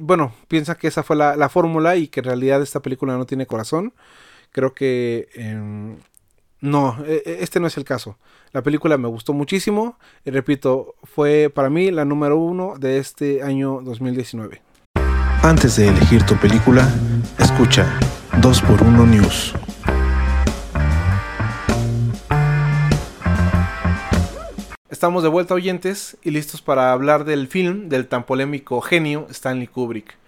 bueno, piensa que esa fue la, la fórmula y que en realidad esta película no tiene corazón. Creo que em, no, e, e, este no es el caso. La película me gustó muchísimo y repito, fue para mí la número uno de este año 2019. Antes de elegir tu película, escucha 2x1 News. Estamos de vuelta oyentes y listos para hablar del film del tan polémico genio Stanley Kubrick.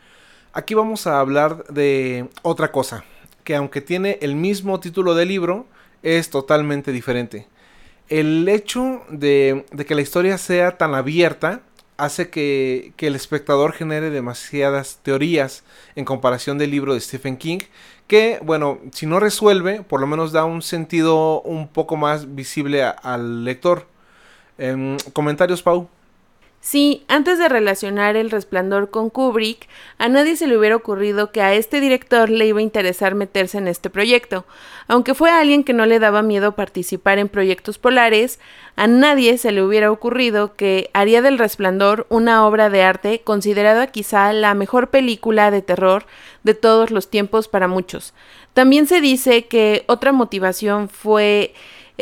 Aquí vamos a hablar de otra cosa, que aunque tiene el mismo título de libro, es totalmente diferente. El hecho de, que la historia sea tan abierta hace que, el espectador genere demasiadas teorías en comparación del libro de Stephen King, que, bueno, si no resuelve, por lo menos da un sentido un poco más visible al lector. Em, comentarios, Pau. Sí, antes de relacionar El Resplandor con Kubrick, a nadie se le hubiera ocurrido que a este director le iba a interesar meterse en este proyecto. Aunque fue alguien que no le daba miedo participar en proyectos polares, a nadie se le hubiera ocurrido que haría del Resplandor una obra de arte considerada quizá la mejor película de terror de todos los tiempos para muchos. También se dice que otra motivación fue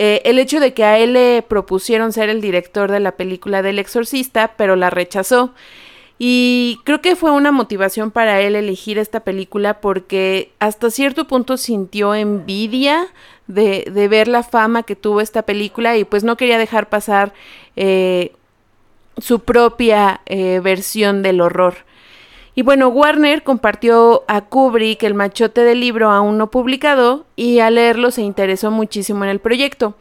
eh, el hecho de que a él le propusieron ser el director de la película del exorcista, pero la rechazó. Y creo que fue una motivación para él elegir esta película porque hasta cierto punto sintió envidia de, ver la fama que tuvo esta película y pues no quería dejar pasar eh, su propia eh, versión del horror. Y bueno, Warner compartió a Kubrick el machote del libro aún no publicado y al leerlo se interesó muchísimo en el proyecto.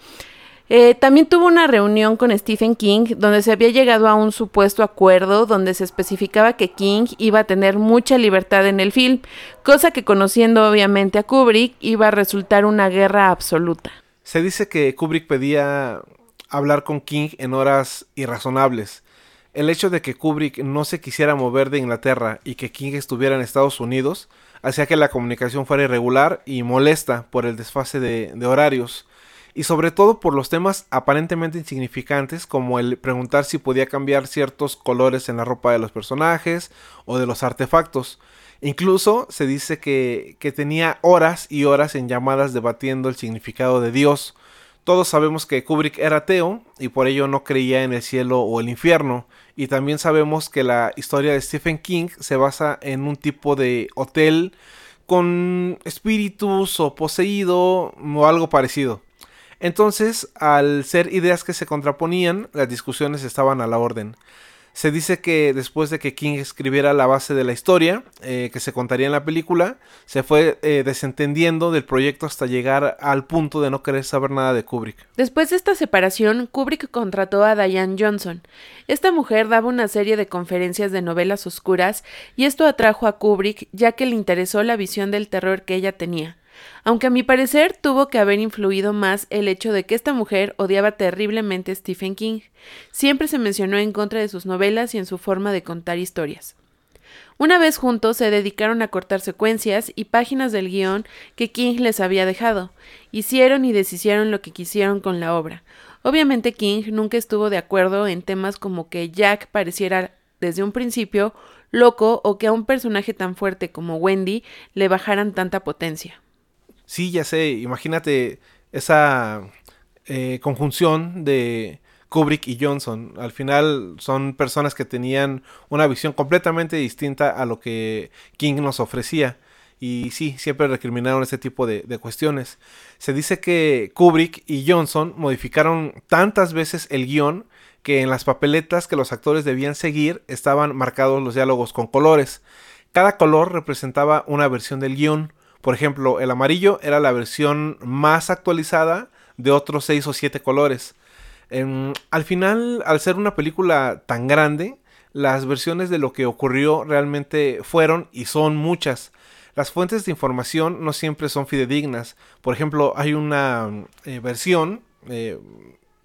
Eh, también tuvo una reunión con Stephen King donde se había llegado a un supuesto acuerdo donde se especificaba que King iba a tener mucha libertad en el film, cosa que conociendo obviamente a Kubrick iba a resultar una guerra absoluta. Se dice que Kubrick pedía hablar con King en horas irrazonables el hecho de que Kubrick no se quisiera mover de Inglaterra y que King estuviera en Estados Unidos hacía que la comunicación fuera irregular y molesta por el desfase de, horarios y sobre todo por los temas aparentemente insignificantes como el preguntar si podía cambiar ciertos colores en la ropa de los personajes o de los artefactos. Incluso se dice que, que tenía horas y horas en llamadas debatiendo el significado de Dios. Todos sabemos que Kubrick era ateo y por ello no creía en el cielo o el infierno, y también sabemos que la historia de Stephen King se basa en un tipo de hotel con espíritus o poseído o algo parecido. Entonces, al ser ideas que se contraponían, las discusiones estaban a la orden. Se dice que después de que King escribiera la base de la historia, eh, que se contaría en la película, se fue eh, desentendiendo del proyecto hasta llegar al punto de no querer saber nada de Kubrick. Después de esta separación, Kubrick contrató a Diane Johnson. Esta mujer daba una serie de conferencias de novelas oscuras y esto atrajo a Kubrick ya que le interesó la visión del terror que ella tenía aunque a mi parecer tuvo que haber influido más el hecho de que esta mujer odiaba terriblemente a Stephen King. Siempre se mencionó en contra de sus novelas y en su forma de contar historias. Una vez juntos se dedicaron a cortar secuencias y páginas del guion que King les había dejado. Hicieron y deshicieron lo que quisieron con la obra. Obviamente King nunca estuvo de acuerdo en temas como que Jack pareciera desde un principio loco o que a un personaje tan fuerte como Wendy le bajaran tanta potencia. Sí, ya sé, imagínate esa eh, conjunción de Kubrick y Johnson. Al final son personas que tenían una visión completamente distinta a lo que King nos ofrecía. Y sí, siempre recriminaron ese tipo de, de, cuestiones. Se dice que Kubrick y Johnson modificaron tantas veces el guion que en las papeletas que los actores debían seguir estaban marcados los diálogos con colores. Cada color representaba una versión del guion. Por ejemplo, el amarillo era la versión más actualizada de otros 6 o 7 colores. al final, al ser una película tan grande, las versiones de lo que ocurrió realmente fueron y son muchas. Las fuentes de información no siempre son fidedignas. Por ejemplo, hay una eh, versión eh,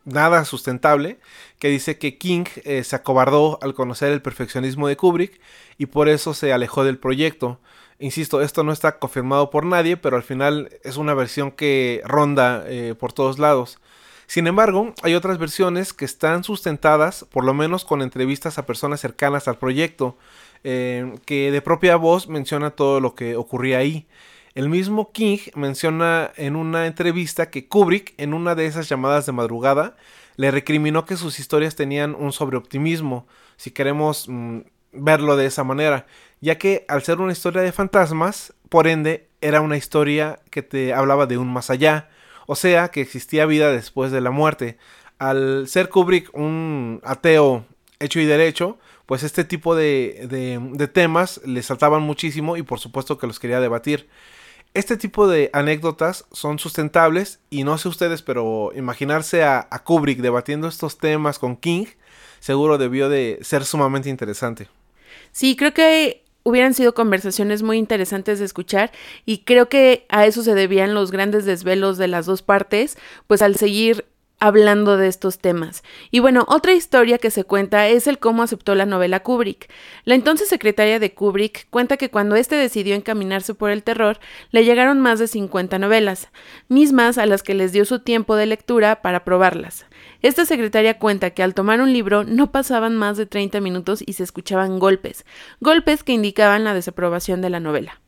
nada sustentable que dice que King eh, se acobardó al conocer el perfeccionismo de Kubrick y por eso se alejó del proyecto. Insisto, esto no está confirmado por nadie, pero al final es una versión que ronda eh, por todos lados. Sin embargo, hay otras versiones que están sustentadas, por lo menos con entrevistas a personas cercanas al proyecto, eh, que de propia voz menciona todo lo que ocurría ahí. El mismo King menciona en una entrevista que Kubrick, en una de esas llamadas de madrugada, le recriminó que sus historias tenían un sobreoptimismo, si queremos mm, verlo de esa manera, ya que al ser una historia de fantasmas, por ende, era una historia que te hablaba de un más allá, o sea, que existía vida después de la muerte. Al ser Kubrick un ateo hecho y derecho, pues este tipo de, de, temas le saltaban muchísimo y por supuesto que los quería debatir. Este tipo de anécdotas son sustentables y no sé ustedes, pero imaginarse a, a Kubrick debatiendo estos temas con King seguro debió de ser sumamente interesante. Sí, creo que hubieran sido conversaciones muy interesantes de escuchar y creo que a eso se debían los grandes desvelos de las dos partes, pues al seguir hablando de estos temas. Y bueno, otra historia que se cuenta es el cómo aceptó la novela Kubrick. La entonces secretaria de Kubrick cuenta que cuando éste decidió encaminarse por el terror, le llegaron más de 50 novelas, mismas a las que les dio su tiempo de lectura para probarlas. Esta secretaria cuenta que al tomar un libro no pasaban más de 30 minutos y se escuchaban golpes, golpes que indicaban la desaprobación de la novela.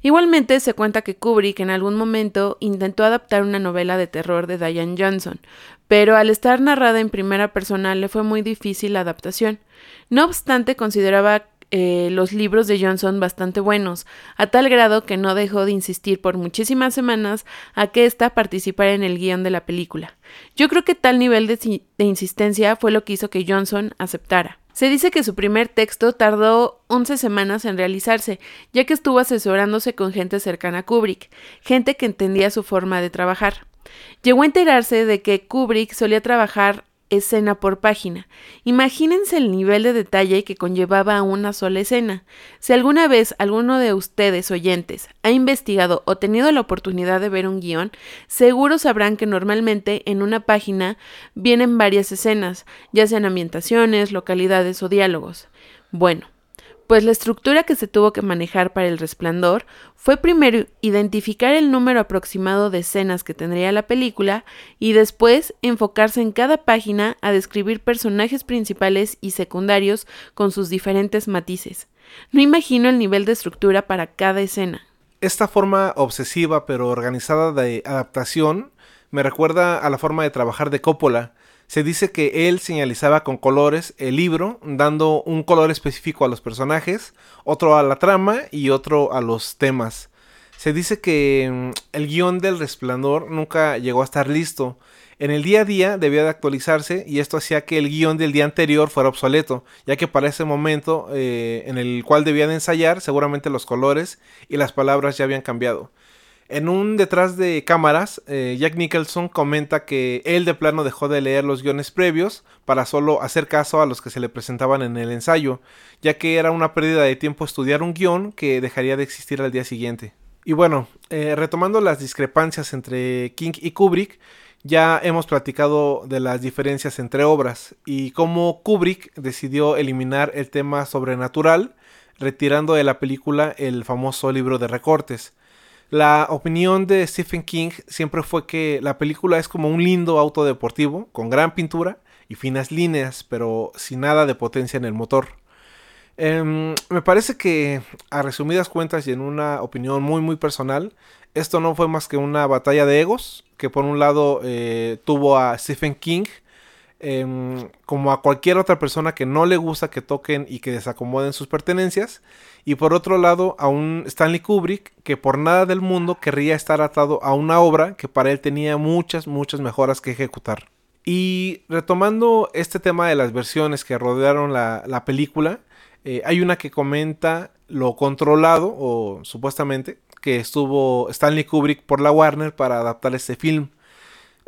Igualmente se cuenta que Kubrick en algún momento intentó adaptar una novela de terror de Diane Johnson, pero al estar narrada en primera persona le fue muy difícil la adaptación. No obstante, consideraba eh, los libros de Johnson bastante buenos, a tal grado que no dejó de insistir por muchísimas semanas a que ésta participara en el guion de la película. Yo creo que tal nivel de insistencia fue lo que hizo que Johnson aceptara. Se dice que su primer texto tardó 11 semanas en realizarse, ya que estuvo asesorándose con gente cercana a Kubrick, gente que entendía su forma de trabajar. Llegó a enterarse de que Kubrick solía trabajar escena por página. Imagínense el nivel de detalle que conllevaba una sola escena. Si alguna vez alguno de ustedes oyentes ha investigado o tenido la oportunidad de ver un guion, seguro sabrán que normalmente en una página vienen varias escenas, ya sean ambientaciones, localidades o diálogos. Bueno, pues la estructura que se tuvo que manejar para el resplandor fue primero identificar el número aproximado de escenas que tendría la película y después enfocarse en cada página a describir personajes principales y secundarios con sus diferentes matices. No imagino el nivel de estructura para cada escena. Esta forma obsesiva pero organizada de adaptación me recuerda a la forma de trabajar de Coppola, se dice que él señalizaba con colores el libro, dando un color específico a los personajes, otro a la trama y otro a los temas. Se dice que mm, el guion del resplandor nunca llegó a estar listo. En el día a día debía de actualizarse y esto hacía que el guion del día anterior fuera obsoleto, ya que para ese momento eh, en el cual debía de ensayar seguramente los colores y las palabras ya habían cambiado. En un detrás de cámaras, eh, Jack Nicholson comenta que él de plano dejó de leer los guiones previos para solo hacer caso a los que se le presentaban en el ensayo, ya que era una pérdida de tiempo estudiar un guion que dejaría de existir al día siguiente. Y bueno, eh, retomando las discrepancias entre King y Kubrick, ya hemos platicado de las diferencias entre obras y cómo Kubrick decidió eliminar el tema sobrenatural, retirando de la película el famoso libro de recortes. La opinión de Stephen King siempre fue que la película es como un lindo auto deportivo, con gran pintura y finas líneas, pero sin nada de potencia en el motor. Em, me parece que, a resumidas cuentas y en una opinión muy muy personal, esto no fue más que una batalla de egos, que por un lado eh, tuvo a Stephen King, Em, como a cualquier otra persona que no le gusta que toquen y que desacomoden sus pertenencias. Y por otro lado, a un Stanley Kubrick que por nada del mundo querría estar atado a una obra que para él tenía muchas, muchas mejoras que ejecutar. Y retomando este tema de las versiones que rodearon la, película, eh, hay una que comenta lo controlado, o supuestamente, que estuvo Stanley Kubrick por la Warner para adaptar este film.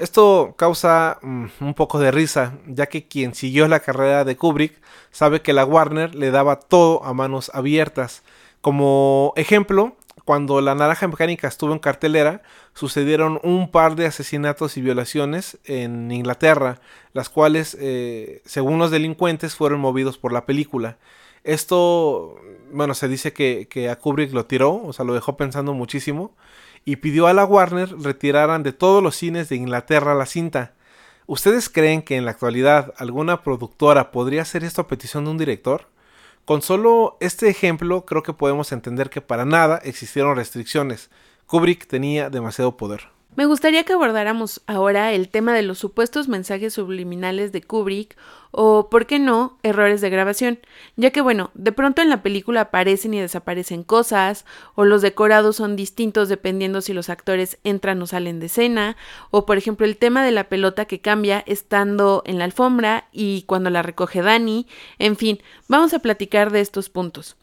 Esto causa mm, un poco de risa, ya que quien siguió la carrera de Kubrick sabe que la Warner le daba todo a manos abiertas. Como ejemplo, cuando la naranja mecánica estuvo en cartelera, sucedieron un par de asesinatos y violaciones en Inglaterra, las cuales, eh, según los delincuentes, fueron movidos por la película. Esto, bueno, se dice que, que a Kubrick lo tiró, o sea, lo dejó pensando muchísimo y pidió a la Warner retiraran de todos los cines de Inglaterra la cinta. ¿Ustedes creen que en la actualidad alguna productora podría hacer esto a petición de un director? Con solo este ejemplo creo que podemos entender que para nada existieron restricciones. Kubrick tenía demasiado poder. Me gustaría que abordáramos ahora el tema de los supuestos mensajes subliminales de Kubrick o, por qué no, errores de grabación, ya que bueno, de pronto en la película aparecen y desaparecen cosas, o los decorados son distintos dependiendo si los actores entran o salen de escena, o por ejemplo el tema de la pelota que cambia estando en la alfombra y cuando la recoge Dani, en fin, vamos a platicar de estos puntos.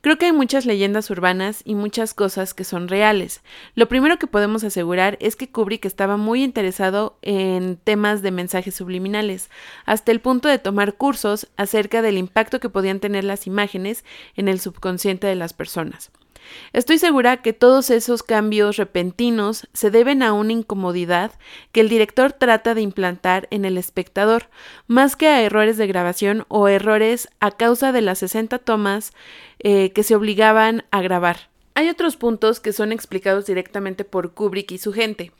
Creo que hay muchas leyendas urbanas y muchas cosas que son reales. Lo primero que podemos asegurar es que Kubrick estaba muy interesado en temas de mensajes subliminales, hasta el punto de tomar cursos acerca del impacto que podían tener las imágenes en el subconsciente de las personas. Estoy segura que todos esos cambios repentinos se deben a una incomodidad que el director trata de implantar en el espectador, más que a errores de grabación o errores a causa de las 60 tomas eh, que se obligaban a grabar. Hay otros puntos que son explicados directamente por Kubrick y su gente,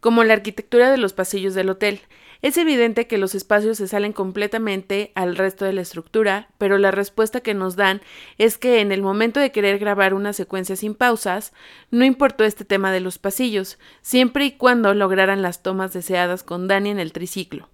como la arquitectura de los pasillos del hotel. Es evidente que los espacios se salen completamente al resto de la estructura, pero la respuesta que nos dan es que en el momento de querer grabar una secuencia sin pausas, no importó este tema de los pasillos, siempre y cuando lograran las tomas deseadas con Dani en el triciclo.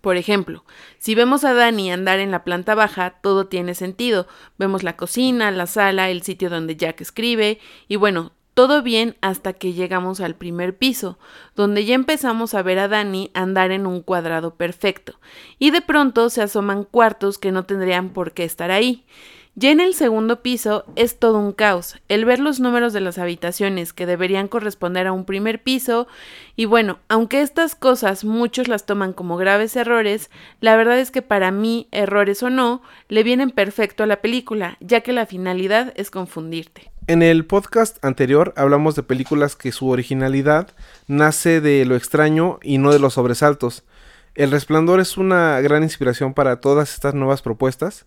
Por ejemplo, si vemos a Dani andar en la planta baja, todo tiene sentido. Vemos la cocina, la sala, el sitio donde Jack escribe, y bueno, todo bien hasta que llegamos al primer piso, donde ya empezamos a ver a Dani andar en un cuadrado perfecto, y de pronto se asoman cuartos que no tendrían por qué estar ahí. Ya en el segundo piso es todo un caos, el ver los números de las habitaciones que deberían corresponder a un primer piso, y bueno, aunque estas cosas muchos las toman como graves errores, la verdad es que para mí, errores o no, le vienen perfecto a la película, ya que la finalidad es confundirte. En el podcast anterior hablamos de películas que su originalidad nace de lo extraño y no de los sobresaltos. El Resplandor es una gran inspiración para todas estas nuevas propuestas.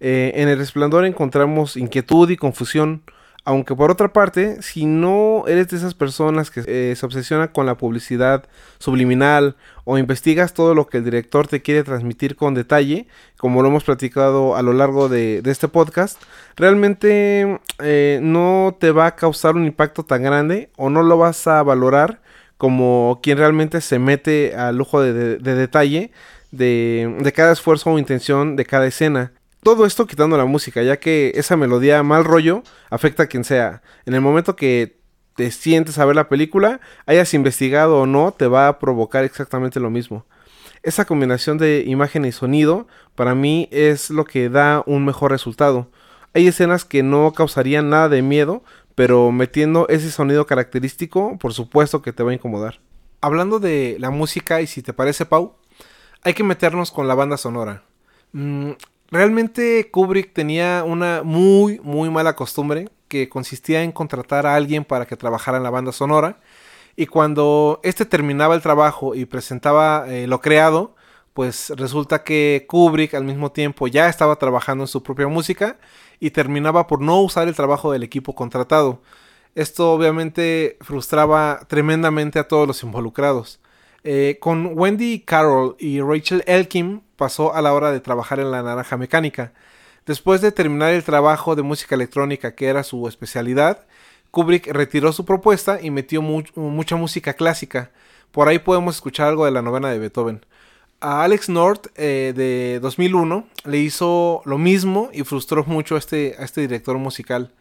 Eh, en el resplandor encontramos inquietud y confusión, aunque por otra parte, si no eres de esas personas que eh, se obsesionan con la publicidad subliminal o investigas todo lo que el director te quiere transmitir con detalle, como lo hemos platicado a lo largo de, este podcast, realmente eh, no te va a causar un impacto tan grande o no lo vas a valorar como quien realmente se mete al lujo de, detalle de cada esfuerzo o intención de cada escena. Todo esto quitando la música, ya que esa melodía mal rollo afecta a quien sea. En el momento que te sientes a ver la película, hayas investigado o no, te va a provocar exactamente lo mismo. Esa combinación de imagen y sonido para mí es lo que da un mejor resultado. Hay escenas que no causarían nada de miedo, pero metiendo ese sonido característico, por supuesto que te va a incomodar. Hablando de la música, y si te parece, Pau, hay que meternos con la banda sonora. Mm, Realmente Kubrick tenía una muy, muy mala costumbre que consistía en contratar a alguien para que trabajara en la banda sonora. Y cuando este terminaba el trabajo y presentaba eh, lo creado, pues resulta que Kubrick al mismo tiempo ya estaba trabajando en su propia música y terminaba por no usar el trabajo del equipo contratado. Esto obviamente frustraba tremendamente a todos los involucrados. Eh, con Wendy Carroll y Rachel Elkin pasó a la hora de trabajar en la naranja mecánica. Después de terminar el trabajo de música electrónica que era su especialidad, Kubrick retiró su propuesta y metió mucha música clásica. Por ahí podemos escuchar algo de la novena de Beethoven. A Alex North eh, de 2001 le hizo lo mismo y frustró mucho a este, este director musical.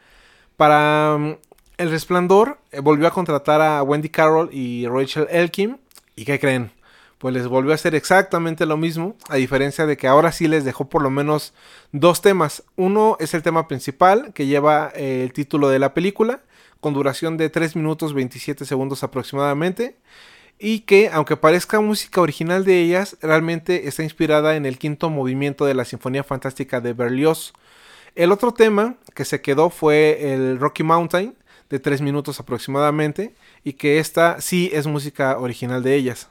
Para mm, El Resplandor eh, volvió a contratar a Wendy Carroll y Rachel Elkin. ¿Y qué creen? Pues les volvió a hacer exactamente lo mismo, a diferencia de que ahora sí les dejó por lo menos dos temas. Uno es el tema principal, que lleva eh, el título de la película, con duración de 3 minutos 27 segundos aproximadamente, y que, aunque parezca música original de ellas, realmente está inspirada en el quinto movimiento de la Sinfonía Fantástica de Berlioz. El otro tema que se quedó fue el Rocky Mountain, de 3 minutos aproximadamente, y que esta sí es música original de ellas.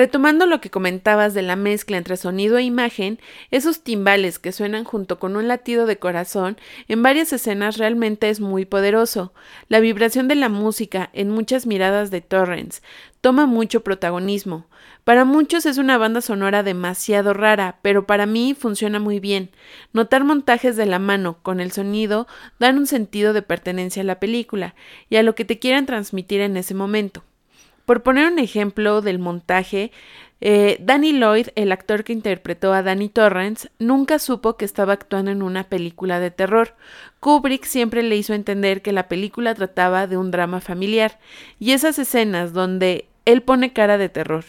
Retomando lo que comentabas de la mezcla entre sonido e imagen, esos timbales que suenan junto con un latido de corazón en varias escenas realmente es muy poderoso. La vibración de la música en muchas miradas de Torrens toma mucho protagonismo. Para muchos es una banda sonora demasiado rara, pero para mí funciona muy bien. Notar montajes de la mano con el sonido dan un sentido de pertenencia a la película y a lo que te quieran transmitir en ese momento. Por poner un ejemplo del montaje, eh, Danny Lloyd, el actor que interpretó a Danny Torrance, nunca supo que estaba actuando en una película de terror. Kubrick siempre le hizo entender que la película trataba de un drama familiar, y esas escenas donde él pone cara de terror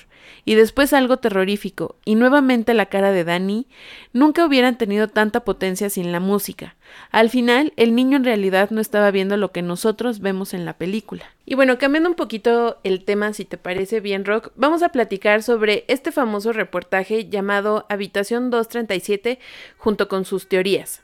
y después algo terrorífico y nuevamente la cara de Danny, nunca hubieran tenido tanta potencia sin la música. Al final, el niño en realidad no estaba viendo lo que nosotros vemos en la película. Y bueno, cambiando un poquito el tema, si te parece bien, Rock, vamos a platicar sobre este famoso reportaje llamado Habitación 237 junto con sus teorías.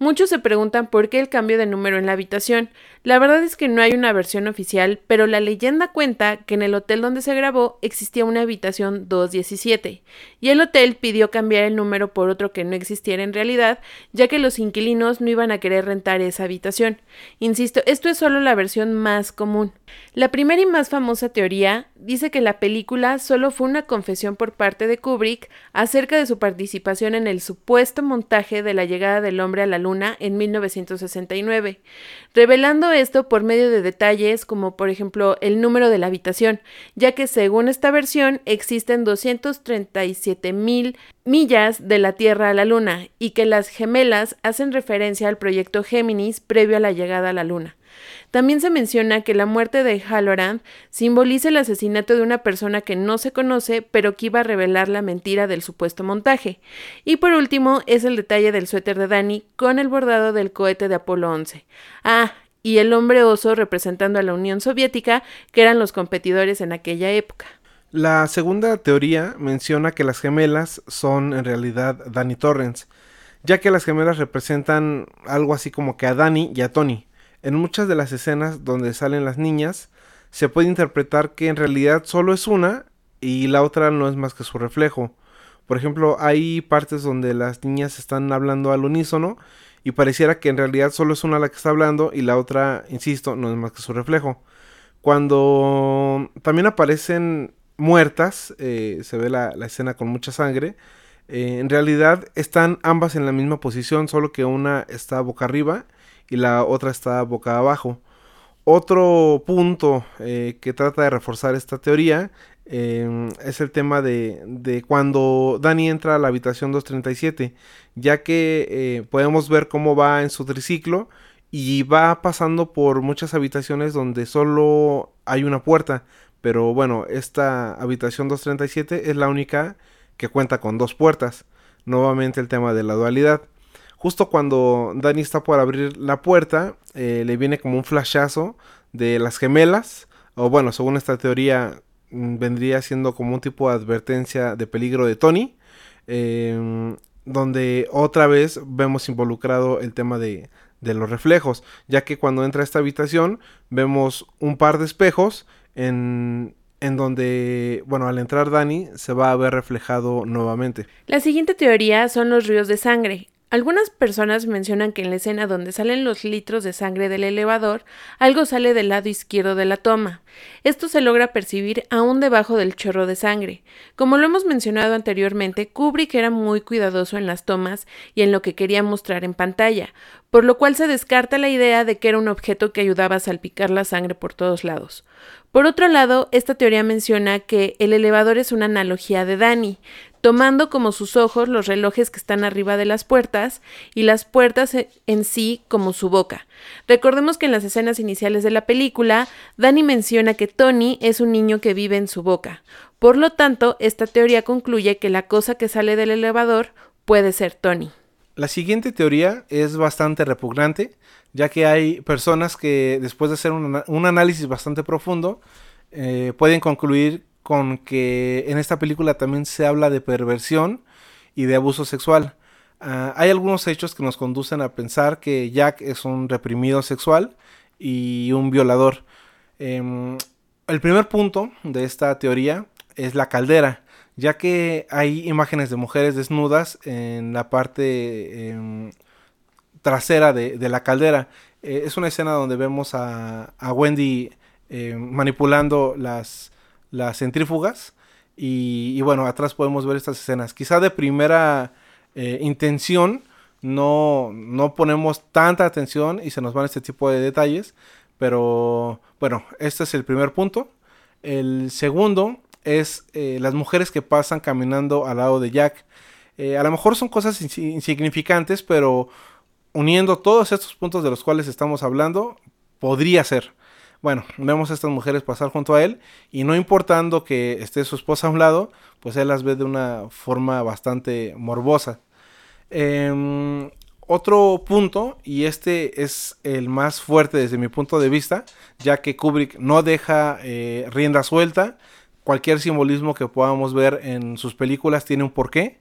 Muchos se preguntan por qué el cambio de número en la habitación. La verdad es que no hay una versión oficial, pero la leyenda cuenta que en el hotel donde se grabó existía una habitación 217, y el hotel pidió cambiar el número por otro que no existiera en realidad, ya que los inquilinos no iban a querer rentar esa habitación. Insisto, esto es solo la versión más común. La primera y más famosa teoría dice que la película solo fue una confesión por parte de Kubrick acerca de su participación en el supuesto montaje de la llegada del hombre a la luna en 1969, revelando esto por medio de detalles como por ejemplo el número de la habitación, ya que según esta versión existen 237 mil millas de la Tierra a la Luna y que las gemelas hacen referencia al proyecto Géminis previo a la llegada a la Luna. También se menciona que la muerte de Halloran simboliza el asesinato de una persona que no se conoce, pero que iba a revelar la mentira del supuesto montaje. Y por último es el detalle del suéter de Danny con el bordado del cohete de Apolo 11. Ah, y el hombre oso representando a la Unión Soviética, que eran los competidores en aquella época. La segunda teoría menciona que las gemelas son en realidad Danny Torrens, ya que las gemelas representan algo así como que a Danny y a Tony. En muchas de las escenas donde salen las niñas, se puede interpretar que en realidad solo es una y la otra no es más que su reflejo. Por ejemplo, hay partes donde las niñas están hablando al unísono y pareciera que en realidad solo es una la que está hablando y la otra, insisto, no es más que su reflejo. Cuando también aparecen muertas, eh, se ve la, escena con mucha sangre, eh, en realidad están ambas en la misma posición, solo que una está boca arriba y la otra está boca abajo. Otro punto eh, que trata de reforzar esta teoría em, es el tema de, cuando Dani entra a la habitación 237, ya que eh, podemos ver cómo va en su triciclo y va pasando por muchas habitaciones donde solo hay una puerta. Pero bueno, esta habitación 237 es la única que cuenta con dos puertas. Nuevamente el tema de la dualidad. Justo cuando Dani está por abrir la puerta, eh, le viene como un flashazo de las gemelas. O bueno, según esta teoría, mm, vendría siendo como un tipo de advertencia de peligro de Tony. Em, donde otra vez vemos involucrado el tema de, de los reflejos, ya que cuando entra a esta habitación vemos un par de espejos en, en donde, bueno, al entrar Dani se va a ver reflejado nuevamente. La siguiente teoría son los ríos de sangre. Algunas personas mencionan que en la escena donde salen los litros de sangre del elevador, algo sale del lado izquierdo de la toma. Esto se logra percibir aún debajo del chorro de sangre. Como lo hemos mencionado anteriormente, Kubrick era muy cuidadoso en las tomas y en lo que quería mostrar en pantalla, por lo cual se descarta la idea de que era un objeto que ayudaba a salpicar la sangre por todos lados. Por otro lado, esta teoría menciona que el elevador es una analogía de Danny, tomando como sus ojos los relojes que están arriba de las puertas y las puertas e, en sí como su boca. Recordemos que en las escenas iniciales de la película, Danny menciona que Tony es un niño que vive en su boca. Por lo tanto, esta teoría concluye que la cosa que sale del elevador puede ser Tony. La siguiente teoría es bastante repugnante, ya que hay personas que después de hacer un, análisis bastante profundo, eh, pueden concluir con que en esta película también se habla de perversión y de abuso sexual. Ah, hay algunos hechos que nos conducen a pensar que Jack es un reprimido sexual y un violador. Em, el primer punto de esta teoría es la caldera, ya que hay imágenes de mujeres desnudas en la parte em, trasera de, la caldera. Eh, es una escena donde vemos a, a Wendy em, manipulando las, las centrífugas. Y, bueno, atrás podemos ver estas escenas. Quizá de primera eh, intención no, no ponemos tanta atención y se nos van este tipo de detalles. Pero bueno, este es el primer punto. El segundo es eh, las mujeres que pasan caminando al lado de Jack. Eh, a lo mejor son cosas insignificantes, pero uniendo todos estos puntos de los cuales estamos hablando, podría ser. Bueno, vemos a estas mujeres pasar junto a él y no importando que esté su esposa a un lado, pues él las ve de una forma bastante morbosa. Em, otro punto, y este es el más fuerte desde mi punto de vista, ya que Kubrick no deja eh, rienda suelta, cualquier simbolismo que podamos ver en sus películas tiene un porqué.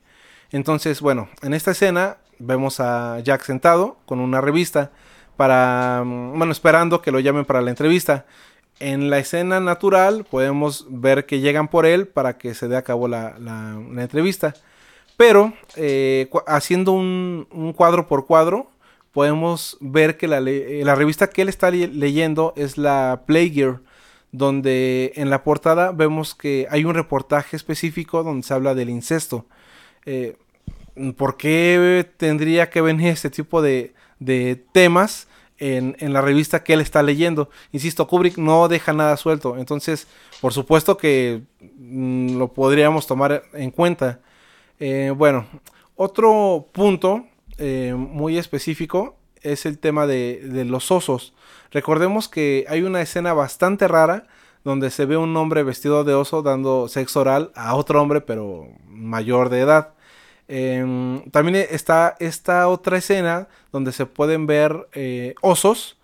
Entonces, bueno, en esta escena vemos a Jack sentado con una revista para, mm, bueno, esperando que lo llamen para la entrevista. En la escena natural podemos ver que llegan por él para que se dé a cabo la, entrevista. Pero eh, haciendo un, cuadro por cuadro, podemos ver que la, la revista que él está leyendo es la Gear donde en la portada vemos que hay un reportaje específico donde se habla del incesto. Eh, ¿Por qué tendría que venir este tipo de, temas en, la revista que él está leyendo? Insisto, Kubrick no deja nada suelto, entonces por supuesto que mm, lo podríamos tomar en cuenta. Eh, bueno, otro punto eh, muy específico es el tema de, los osos. Recordemos que hay una escena bastante rara donde se ve un hombre vestido de oso dando sexo oral a otro hombre pero mayor de edad. Em, también está esta otra escena donde se pueden ver eh, osos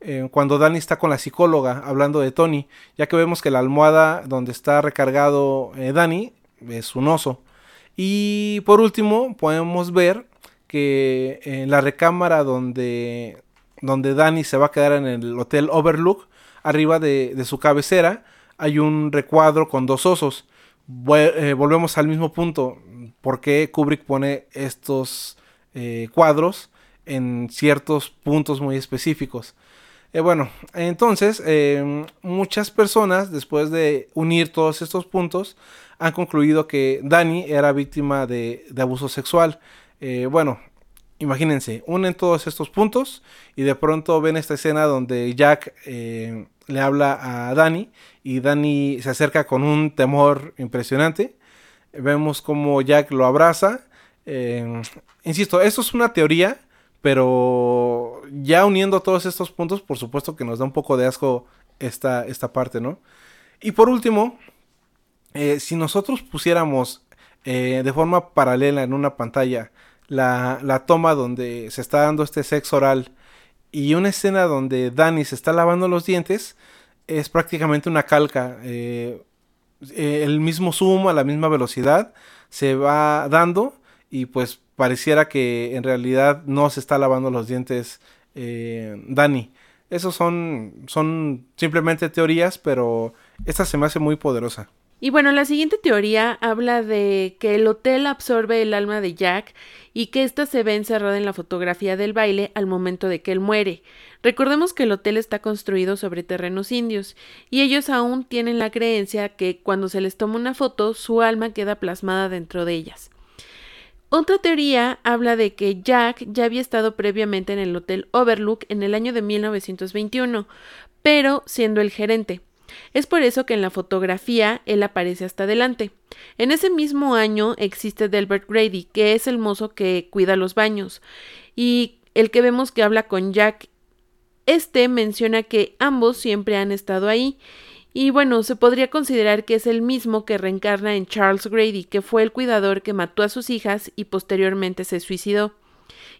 eh, cuando Danny está con la psicóloga hablando de Tony, ya que vemos que la almohada donde está recargado eh, Danny es un oso. Y por último podemos ver que en la recámara donde, donde Danny se va a quedar en el Hotel Overlook, arriba de, su cabecera, hay un recuadro con dos osos. Volvemos al mismo punto. ¿Por qué Kubrick pone estos eh, cuadros en ciertos puntos muy específicos? Eh, bueno, entonces muchas personas después de unir todos estos puntos han concluido que Danny era víctima de, de abuso sexual. Eh, bueno, imagínense, unen todos estos puntos y de pronto ven esta escena donde Jack le habla a Danny y Danny se acerca con un temor impresionante. Vemos como Jack lo abraza. Eh, insisto, esto es una teoría, pero ya uniendo todos estos puntos, por supuesto que nos da un poco de asco esta, esta parte, ¿no? Y por último, si nosotros pusiéramos de forma paralela en una pantalla la, toma donde se está dando este sexo oral y una escena donde Danny se está lavando los dientes es prácticamente una calca. Eh, eh, el mismo zoom a la misma velocidad se va dando y pues pareciera que en realidad no se está lavando los dientes eh, Danny. Esos son, son simplemente teorías, pero esta se me hace muy poderosa. Y bueno, la siguiente teoría habla de que el hotel absorbe el alma de Jack y que ésta se ve encerrada en la fotografía del baile al momento de que él muere. Recordemos que el hotel está construido sobre terrenos indios y ellos aún tienen la creencia que cuando se les toma una foto su alma queda plasmada dentro de ellas. Otra teoría habla de que Jack ya había estado previamente en el Hotel Overlook en el año de 1921, pero siendo el gerente. Es por eso que en la fotografía él aparece hasta adelante. En ese mismo año existe Delbert Grady, que es el mozo que cuida los baños, y el que vemos que habla con Jack. Este menciona que ambos siempre han estado ahí, y bueno, se podría considerar que es el mismo que reencarna en Charles Grady, que fue el cuidador que mató a sus hijas y posteriormente se suicidó.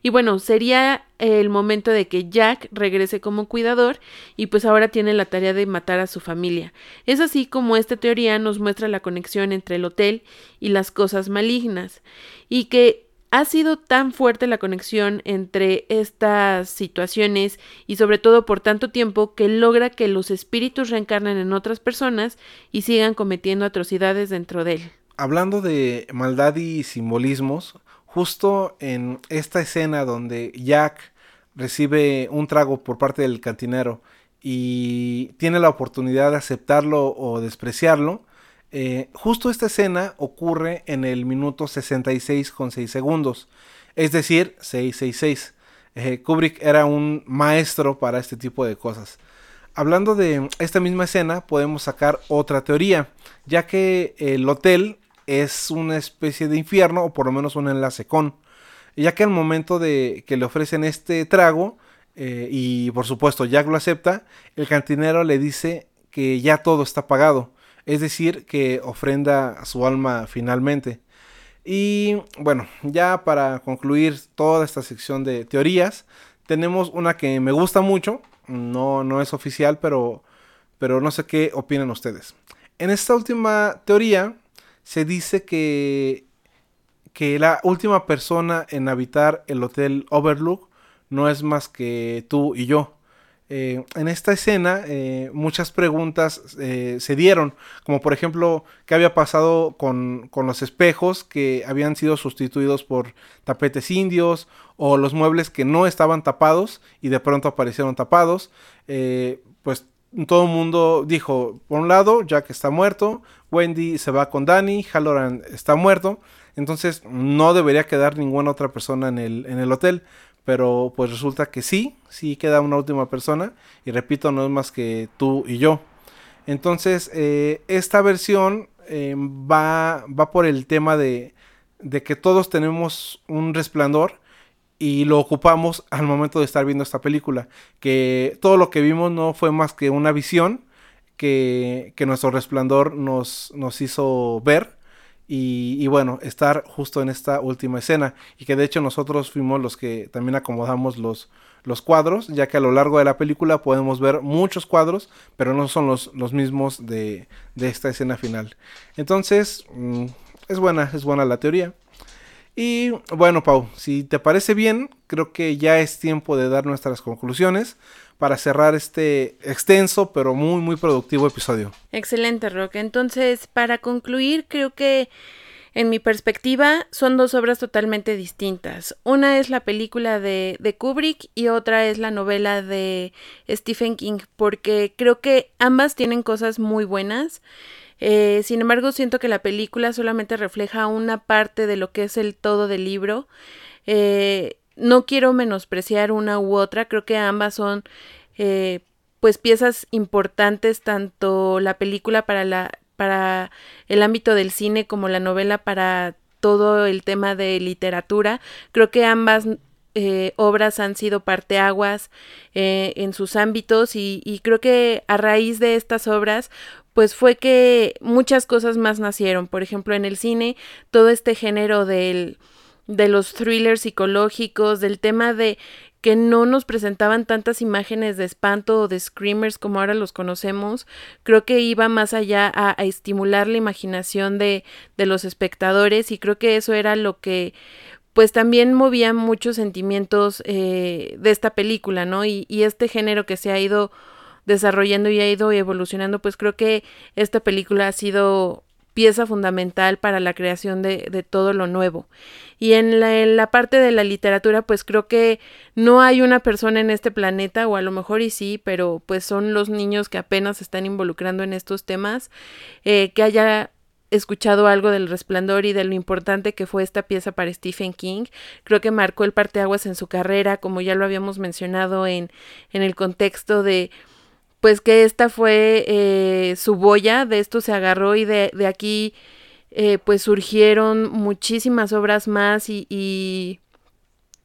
Y bueno, sería el momento de que Jack regrese como cuidador y pues ahora tiene la tarea de matar a su familia. Es así como esta teoría nos muestra la conexión entre el hotel y las cosas malignas y que ha sido tan fuerte la conexión entre estas situaciones y sobre todo por tanto tiempo que logra que los espíritus reencarnen en otras personas y sigan cometiendo atrocidades dentro de él. Hablando de maldad y simbolismos, justo en esta escena donde Jack recibe un trago por parte del cantinero y tiene la oportunidad de aceptarlo o despreciarlo, eh, justo esta escena ocurre en el minuto 66 con 6 segundos, es decir, 666. Eh, Kubrick era un maestro para este tipo de cosas. Hablando de esta misma escena, podemos sacar otra teoría, ya que el hotel es una especie de infierno o por lo menos un enlace con. Ya que al momento de que le ofrecen este trago eh, y por supuesto Jack lo acepta, el cantinero le dice que ya todo está pagado. Es decir, que ofrenda su alma finalmente. Y bueno, ya para concluir toda esta sección de teorías, tenemos una que me gusta mucho. No, no es oficial, pero, pero no sé qué opinan ustedes. En esta última teoría se dice que, que la última persona en habitar el hotel Overlook no es más que tú y yo. Eh, en esta escena eh, muchas preguntas eh, se dieron, como por ejemplo, qué había pasado con, con, los espejos que habían sido sustituidos por tapetes indios o los muebles que no estaban tapados y de pronto aparecieron tapados. pues todo el mundo dijo, por un lado, Jack está muerto, Wendy se va con Danny, Halloran está muerto, entonces no debería quedar ninguna otra persona en el, en el hotel. Pero pues resulta que sí, sí queda una última persona. Y repito, no es más que tú y yo. Entonces, eh, esta versión eh, va, va por el tema de, de que todos tenemos un resplandor y lo ocupamos al momento de estar viendo esta película. Que todo lo que vimos no fue más que una visión que, nuestro resplandor nos, nos hizo ver y, bueno, estar justo en esta última escena. Y que de hecho nosotros fuimos los que también acomodamos los, los cuadros, ya que a lo largo de la película podemos ver muchos cuadros, pero no son los, los mismos de, de, esta escena final. Entonces, mm, es buena, es buena la teoría. Y bueno, Pau, si te parece bien, creo que ya es tiempo de dar nuestras conclusiones para cerrar este extenso pero muy muy productivo episodio. Excelente, Rock. Entonces, para concluir, creo que en mi perspectiva son dos obras totalmente distintas. Una es la película de, de Kubrick y otra es la novela de Stephen King, porque creo que ambas tienen cosas muy buenas. Eh, sin embargo, siento que la película solamente refleja una parte de lo que es el todo del libro. Eh, no quiero menospreciar una u otra, creo que ambas son eh, pues piezas importantes, tanto la película para la para el ámbito del cine como la novela para todo el tema de literatura. Creo que ambas obras han sido parteaguas en sus ámbitos y, creo que a raíz de estas obras pues fue que muchas cosas más nacieron. Por ejemplo, en el cine, todo este género del de los thrillers psicológicos, del tema de que no nos presentaban tantas imágenes de espanto o de screamers como ahora los conocemos, creo que iba más allá a, estimular la imaginación de, de los espectadores y creo que eso era lo que pues también movía muchos sentimientos eh, de esta película, ¿no? Y, y este género que se ha ido desarrollando y ha ido evolucionando, pues creo que esta película ha sido pieza fundamental para la creación de, todo lo nuevo. Y en la, parte de la literatura, pues creo que no hay una persona en este planeta, o a lo mejor y sí, pero pues son los niños que apenas se están involucrando en estos temas, eh, que haya escuchado algo del resplandor y de lo importante que fue esta pieza para Stephen King. Creo que marcó el parteaguas en su carrera, como ya lo habíamos mencionado en, en el contexto de pues que esta fue eh, su boya, de esto se agarró y de, de aquí eh, pues surgieron muchísimas obras más y, y,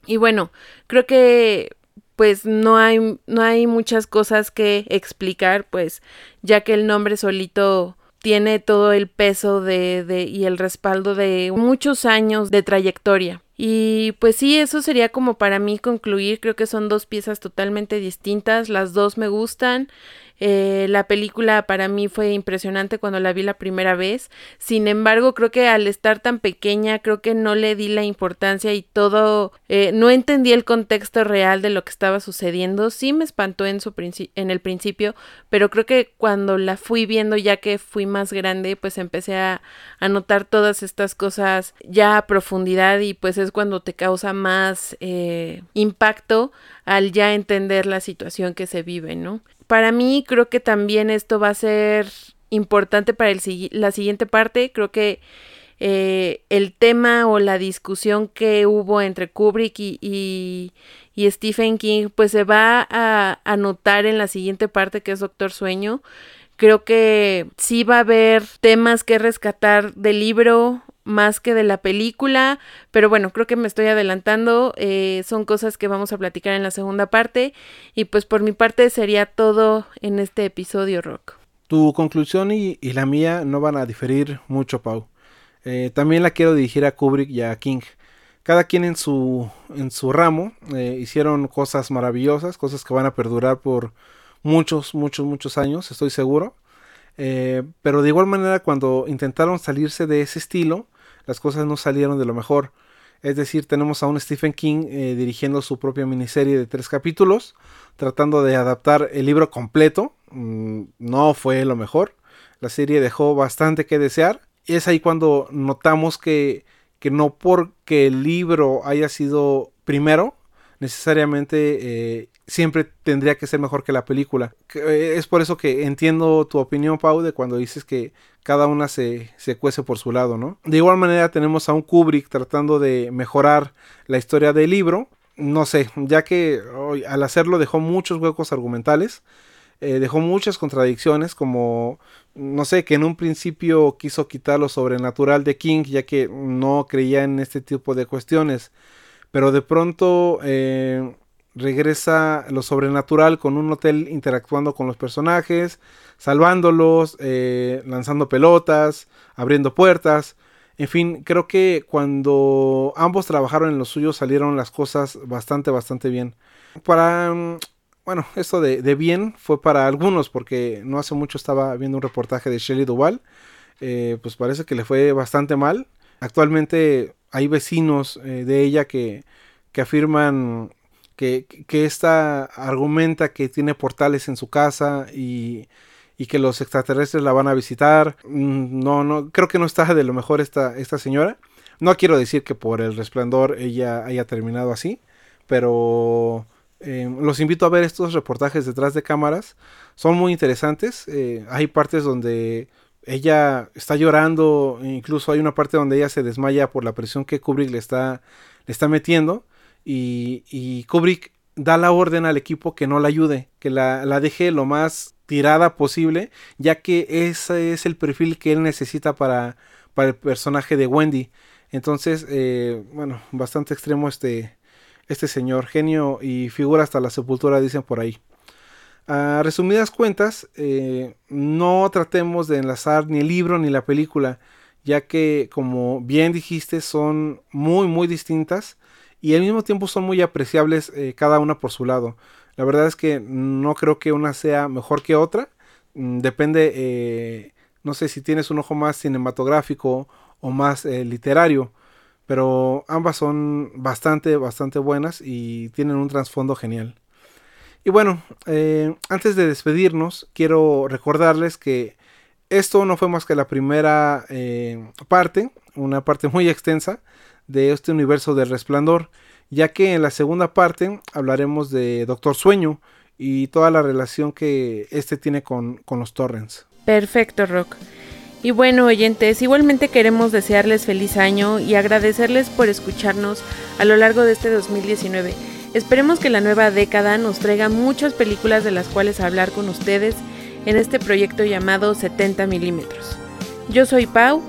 y, bueno, creo que pues no hay, no hay muchas cosas que explicar, pues ya que el nombre solito tiene todo el peso de, de y el respaldo de muchos años de trayectoria. Y pues sí, eso sería como para mí concluir. Creo que son dos piezas totalmente distintas. Las dos me gustan. Eh, la película para mí fue impresionante cuando la vi la primera vez. Sin embargo, creo que al estar tan pequeña, creo que no le di la importancia y todo, eh, no entendí el contexto real de lo que estaba sucediendo. Sí me espantó en, su en el principio, pero creo que cuando la fui viendo ya que fui más grande, pues empecé a, notar todas estas cosas ya a profundidad y pues es cuando te causa más eh, impacto al ya entender la situación que se vive, ¿no? Para mí creo que también esto va a ser importante para el, la siguiente parte. Creo que eh, el tema o la discusión que hubo entre Kubrick y, y, y Stephen King, pues se va a, a, notar en la siguiente parte que es Doctor Sueño. Creo que sí va a haber temas que rescatar del libro, más que de la película, pero bueno, creo que me estoy adelantando, eh, son cosas que vamos a platicar en la segunda parte y pues por mi parte sería todo en este episodio rock. Tu conclusión y, la mía no van a diferir mucho, Pau. Eh, también la quiero dirigir a Kubrick y a King. Cada quien en su, en su ramo eh, hicieron cosas maravillosas, cosas que van a perdurar por muchos, muchos, muchos años, estoy seguro. Pero de igual manera cuando intentaron salirse de ese estilo, las cosas no salieron de lo mejor. Es decir, tenemos a un Stephen King eh, dirigiendo su propia miniserie de tres capítulos, tratando de adaptar el libro completo. Mm, no fue lo mejor. La serie dejó bastante que desear. Y es ahí cuando notamos que, que no porque el libro haya sido primero, necesariamente eh, siempre tendría que ser mejor que la película. Eh, es por eso que entiendo tu opinión, Pau, de cuando dices que cada una se, se cuece por su lado, ¿no? De igual manera tenemos a un Kubrick tratando de mejorar la historia del libro. No sé, ya que al hacerlo dejó muchos huecos argumentales. Eh, dejó muchas contradicciones como no sé que en un principio quiso quitar lo sobrenatural de King ya que no creía en este tipo de cuestiones pero de pronto eh, regresa lo sobrenatural con un hotel interactuando con los personajes, salvándolos, eh, lanzando pelotas, abriendo puertas. En fin, creo que cuando ambos trabajaron en lo suyo salieron las cosas bastante, bastante bien. Para, mm, bueno, esto de, bien fue para algunos porque no hace mucho estaba viendo un reportaje de Shelley Duval. Eh, pues parece que le fue bastante mal. Actualmente hay vecinos eh, de ella que, que afirman que, esta argumenta que tiene portales en su casa y, y, que los extraterrestres la van a visitar. Mm, no, no, creo que no está de lo mejor esta, esta señora. No quiero decir que por el resplandor ella haya terminado así, pero eh, los invito a ver estos reportajes detrás de cámaras. Son muy interesantes. Eh, hay partes donde ella está llorando, incluso hay una parte donde ella se desmaya por la presión que Kubrick le está, le está metiendo y, Kubrick da la orden al equipo que no la ayude, que la, la, deje lo más tirada posible, ya que ese es el perfil que él necesita para, para el personaje de Wendy. Entonces, eh, bueno, bastante extremo este, este señor, genio y figura hasta la sepultura, dicen por ahí. A resumidas cuentas, eh, no tratemos de enlazar ni el libro ni la película, ya que, como bien dijiste, son muy, muy distintas y al mismo tiempo son muy apreciables eh, cada una por su lado. La verdad es que no creo que una sea mejor que otra. Mm, depende, eh, no sé si tienes un ojo más cinematográfico o más literario, pero ambas son bastante, bastante buenas y tienen un trasfondo genial. Y bueno, eh, antes de despedirnos, quiero recordarles que esto no fue más que la primera eh, parte, una parte muy extensa de este universo del resplandor, ya que en la segunda parte hablaremos de Doctor Sueño y toda la relación que este tiene con, con los torrents. Perfecto, Rock. Y bueno, oyentes, igualmente queremos desearles feliz año y agradecerles por escucharnos a lo largo de este 2019. Esperemos que la nueva década nos traiga muchas películas de las cuales hablar con ustedes en este proyecto llamado 70 milímetros. Yo soy Pau.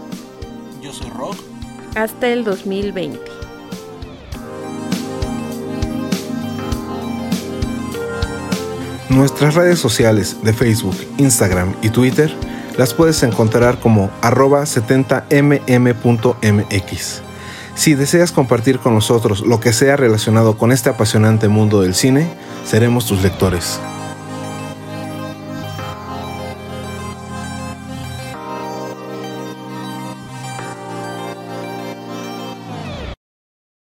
Yo soy Rock. Hasta el 2020. Nuestras redes sociales de Facebook, Instagram y Twitter las puedes encontrar como arroba 70mm.mx. Si deseas compartir con nosotros lo que sea relacionado con este apasionante mundo del cine, seremos tus lectores.